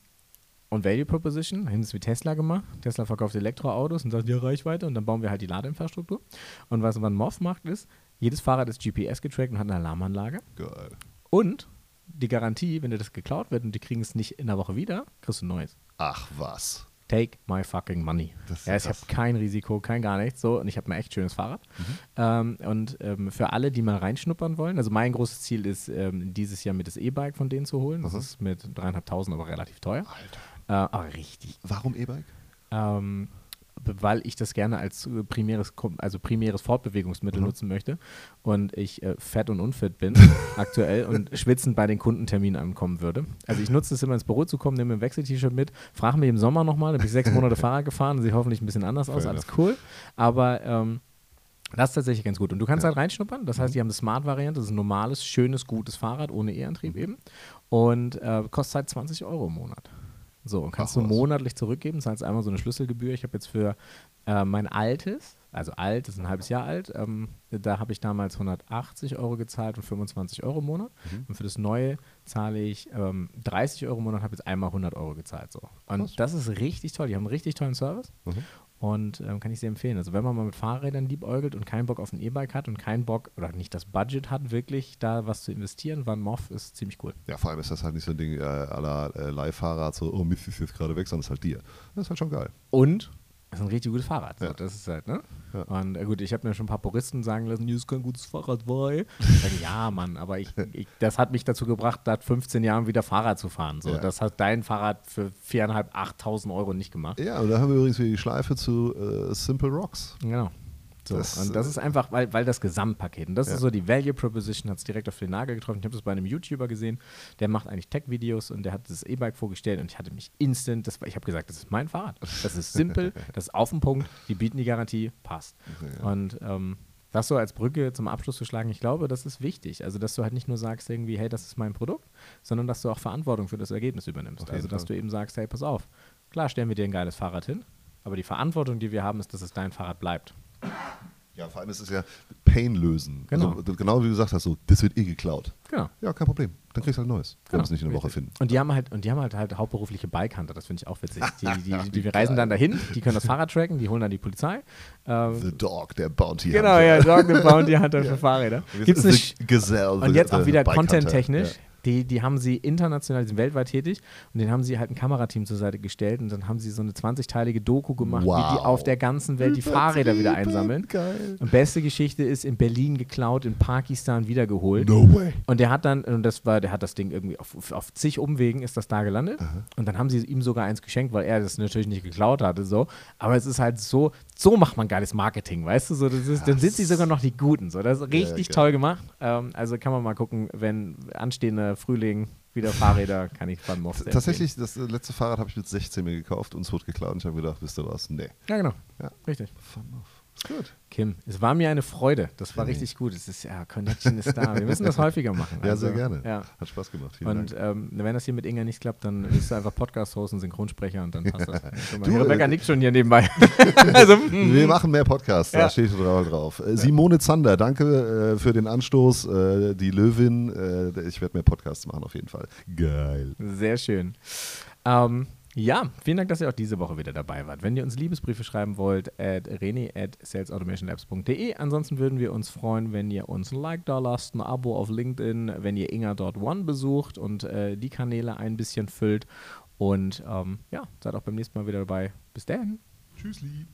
und Value Proposition, haben es wie Tesla gemacht. Tesla verkauft Elektroautos und sagt, ja, Reichweite und dann bauen wir halt die Ladeinfrastruktur. Und was Van Moff macht, ist, jedes Fahrrad ist GPS getrackt und hat eine Alarmanlage. Geil. Und die Garantie, wenn dir das geklaut wird und die kriegen es nicht in der Woche wieder, kriegst du ein neues. Ach was. take my fucking money. Das ja, ich habe kein Risiko, kein gar nichts. So, und ich habe ein echt schönes Fahrrad. Mhm. Ähm, und ähm, für alle, die mal reinschnuppern wollen, also mein großes Ziel ist, ähm, dieses Jahr mit das E-Bike von denen zu holen. Das Mhm. ist mit dreieinhalbtausend aber relativ teuer. Alter. Äh, aber richtig. Warum E-Bike? Ähm, weil ich das gerne als äh, primäres, also primäres Fortbewegungsmittel Mhm. nutzen möchte und ich äh, fett und unfit bin [LAUGHS] aktuell und schwitzend bei den Kundenterminen ankommen würde. Also ich nutze es immer ins Büro zu kommen, nehme ein Wechsel-T-Shirt mit, frage mich im Sommer nochmal, da bin ich sechs Monate [LAUGHS] Fahrrad gefahren, sieht hoffentlich ein bisschen anders aus, Fair alles cool. Aber ähm, das ist tatsächlich ganz gut. Und du kannst halt reinschnuppern. Das heißt, die haben eine Smart-Variante. Das ist ein normales, schönes, gutes Fahrrad ohne E-Antrieb eben. Und äh, kostet halt 20 Euro im Monat. So, und kannst Ach du monatlich zurückgeben. Das heißt einmal so eine Schlüsselgebühr. Ich habe jetzt für äh, mein altes, also alt, das ist ein halbes Jahr alt, ähm, da habe ich damals 180 Euro gezahlt und 25 Euro im Monat. Und für das neue zahle ich ähm, 30 Euro im Monat, habe jetzt einmal 100 Euro gezahlt. So. Und Krass. das ist richtig toll. Die haben einen richtig tollen Service. Mhm. Und ähm, kann ich sehr empfehlen. Also wenn man mal mit Fahrrädern liebäugelt und keinen Bock auf ein E-Bike hat und keinen Bock oder nicht das Budget hat, wirklich da was zu investieren, Van Moff ist ziemlich cool. Ja, vor allem ist das halt nicht so ein Ding äh, la äh, Leihfahrrad, so, oh Mist, ist jetzt gerade weg, sondern es ist halt dir. Das ist halt schon geil. Und es ist ein richtig gutes Fahrrad. So, Ja. das ist halt, ne? Ja. Und äh, gut, ich habe mir schon ein paar Puristen sagen lassen, hier ist kein gutes Fahrrad, weil. Ja, Mann, aber ich, ich, das hat mich dazu gebracht, seit 15 Jahren wieder Fahrrad zu fahren. So, Ja. Das hat dein Fahrrad für 4.500, 8.000 Euro nicht gemacht. Ja, und da haben wir übrigens wieder die Schleife zu äh, Simple Rocks. Genau. So, Das, und das äh, ist einfach, weil, weil das Gesamtpaket, und das Ja. ist so die Value Proposition, hat es direkt auf den Nagel getroffen. Ich habe das bei einem YouTuber gesehen, der macht eigentlich Tech-Videos und der hat das E-Bike vorgestellt und ich hatte mich instant, das, ich habe gesagt, das ist mein Fahrrad. Das ist simpel, [LAUGHS] das ist auf den Punkt, die bieten die Garantie, passt. Ja. Und ähm, das so als Brücke zum Abschluss zu schlagen, ich glaube, das ist wichtig. Also, dass du halt nicht nur sagst irgendwie, hey, das ist mein Produkt, sondern dass du auch Verantwortung für das Ergebnis übernimmst. Also, dass Fall. du eben sagst, hey, pass auf, klar stellen wir dir ein geiles Fahrrad hin, aber die Verantwortung, die wir haben, ist, dass es dein Fahrrad bleibt. Ja, vor allem ist es ja Pain lösen. Genau. Also, genau wie du gesagt hast, so, das wird eh geklaut. Genau. Ja, kein Problem. Dann kriegst du halt Neues. Wenn wir es nicht in einer Woche finden. Und die haben halt, und die haben halt, halt hauptberufliche Bikehunter, das finde ich auch witzig. Die, die, [LAUGHS] die, die reisen dann dahin, die können das Fahrrad tracken, die holen dann die Polizei. Ähm, The Dog, der Bounty genau, Hunter. ja, Dog the Bounty Hunter [LAUGHS] für Fahrräder. Gibt's the Gazelle, und jetzt auch the wieder content-technisch. Ja. Die, die haben sie international, die sind weltweit tätig und den haben sie halt ein Kamerateam zur Seite gestellt und dann haben sie so eine 20-teilige Doku gemacht, wie die Wow. auf der ganzen Welt die Fahrräder wieder einsammeln. Geil. Und beste Geschichte ist in Berlin geklaut, in Pakistan wiedergeholt. No way. Und der hat dann, und das war, der hat das Ding irgendwie auf, auf zig Umwegen ist das da gelandet. Und dann haben sie ihm sogar eins geschenkt, weil er das natürlich nicht geklaut hatte. So. Aber es ist halt so, so macht man geiles Marketing, weißt du? So, das ist, dann sind sie sogar noch die Guten. So. Das ist richtig geil. toll gemacht. Ähm, also kann man mal gucken, wenn anstehender Frühling wieder Fahrräder, [LAUGHS] kann ich Van Moff Tatsächlich, das äh, letzte Fahrrad habe ich mit 16 mir gekauft und es wurde geklaut und ich habe gedacht, wisst ihr was? Nee. Ja, genau. Ja. Richtig. Fun off. Ist gut. Kim, es war mir eine Freude. Das war richtig gut. Es ist, ja, Connection ist da. Wir müssen das [LAUGHS] häufiger machen. Ja, Also, sehr gerne. Ja. Hat Spaß gemacht. Vielen Und ähm, wenn das hier mit Inga nicht klappt, dann bist du einfach Podcast-Host und Synchronsprecher und dann passt das. [LAUGHS] Du, Rebecca äh, nickt schon hier nebenbei. [LAUGHS] also, Wir machen mehr Podcasts, da Ja. steht drauf. drauf. Äh, Simone Zander, danke äh, für den Anstoß. Äh, die Löwin, äh, ich werde mehr Podcasts machen auf jeden Fall. Geil. sehr schön. Ähm, ja, vielen Dank, dass ihr auch diese Woche wieder dabei wart. Wenn ihr uns Liebesbriefe schreiben wollt, at reni at salesautomationlabs.de. Ansonsten würden wir uns freuen, wenn ihr uns ein Like da lasst, ein Abo auf LinkedIn, wenn ihr Inga.one besucht und äh, die Kanäle ein bisschen füllt. Und ähm, ja, seid auch beim nächsten Mal wieder dabei. Bis dann. Tschüssli.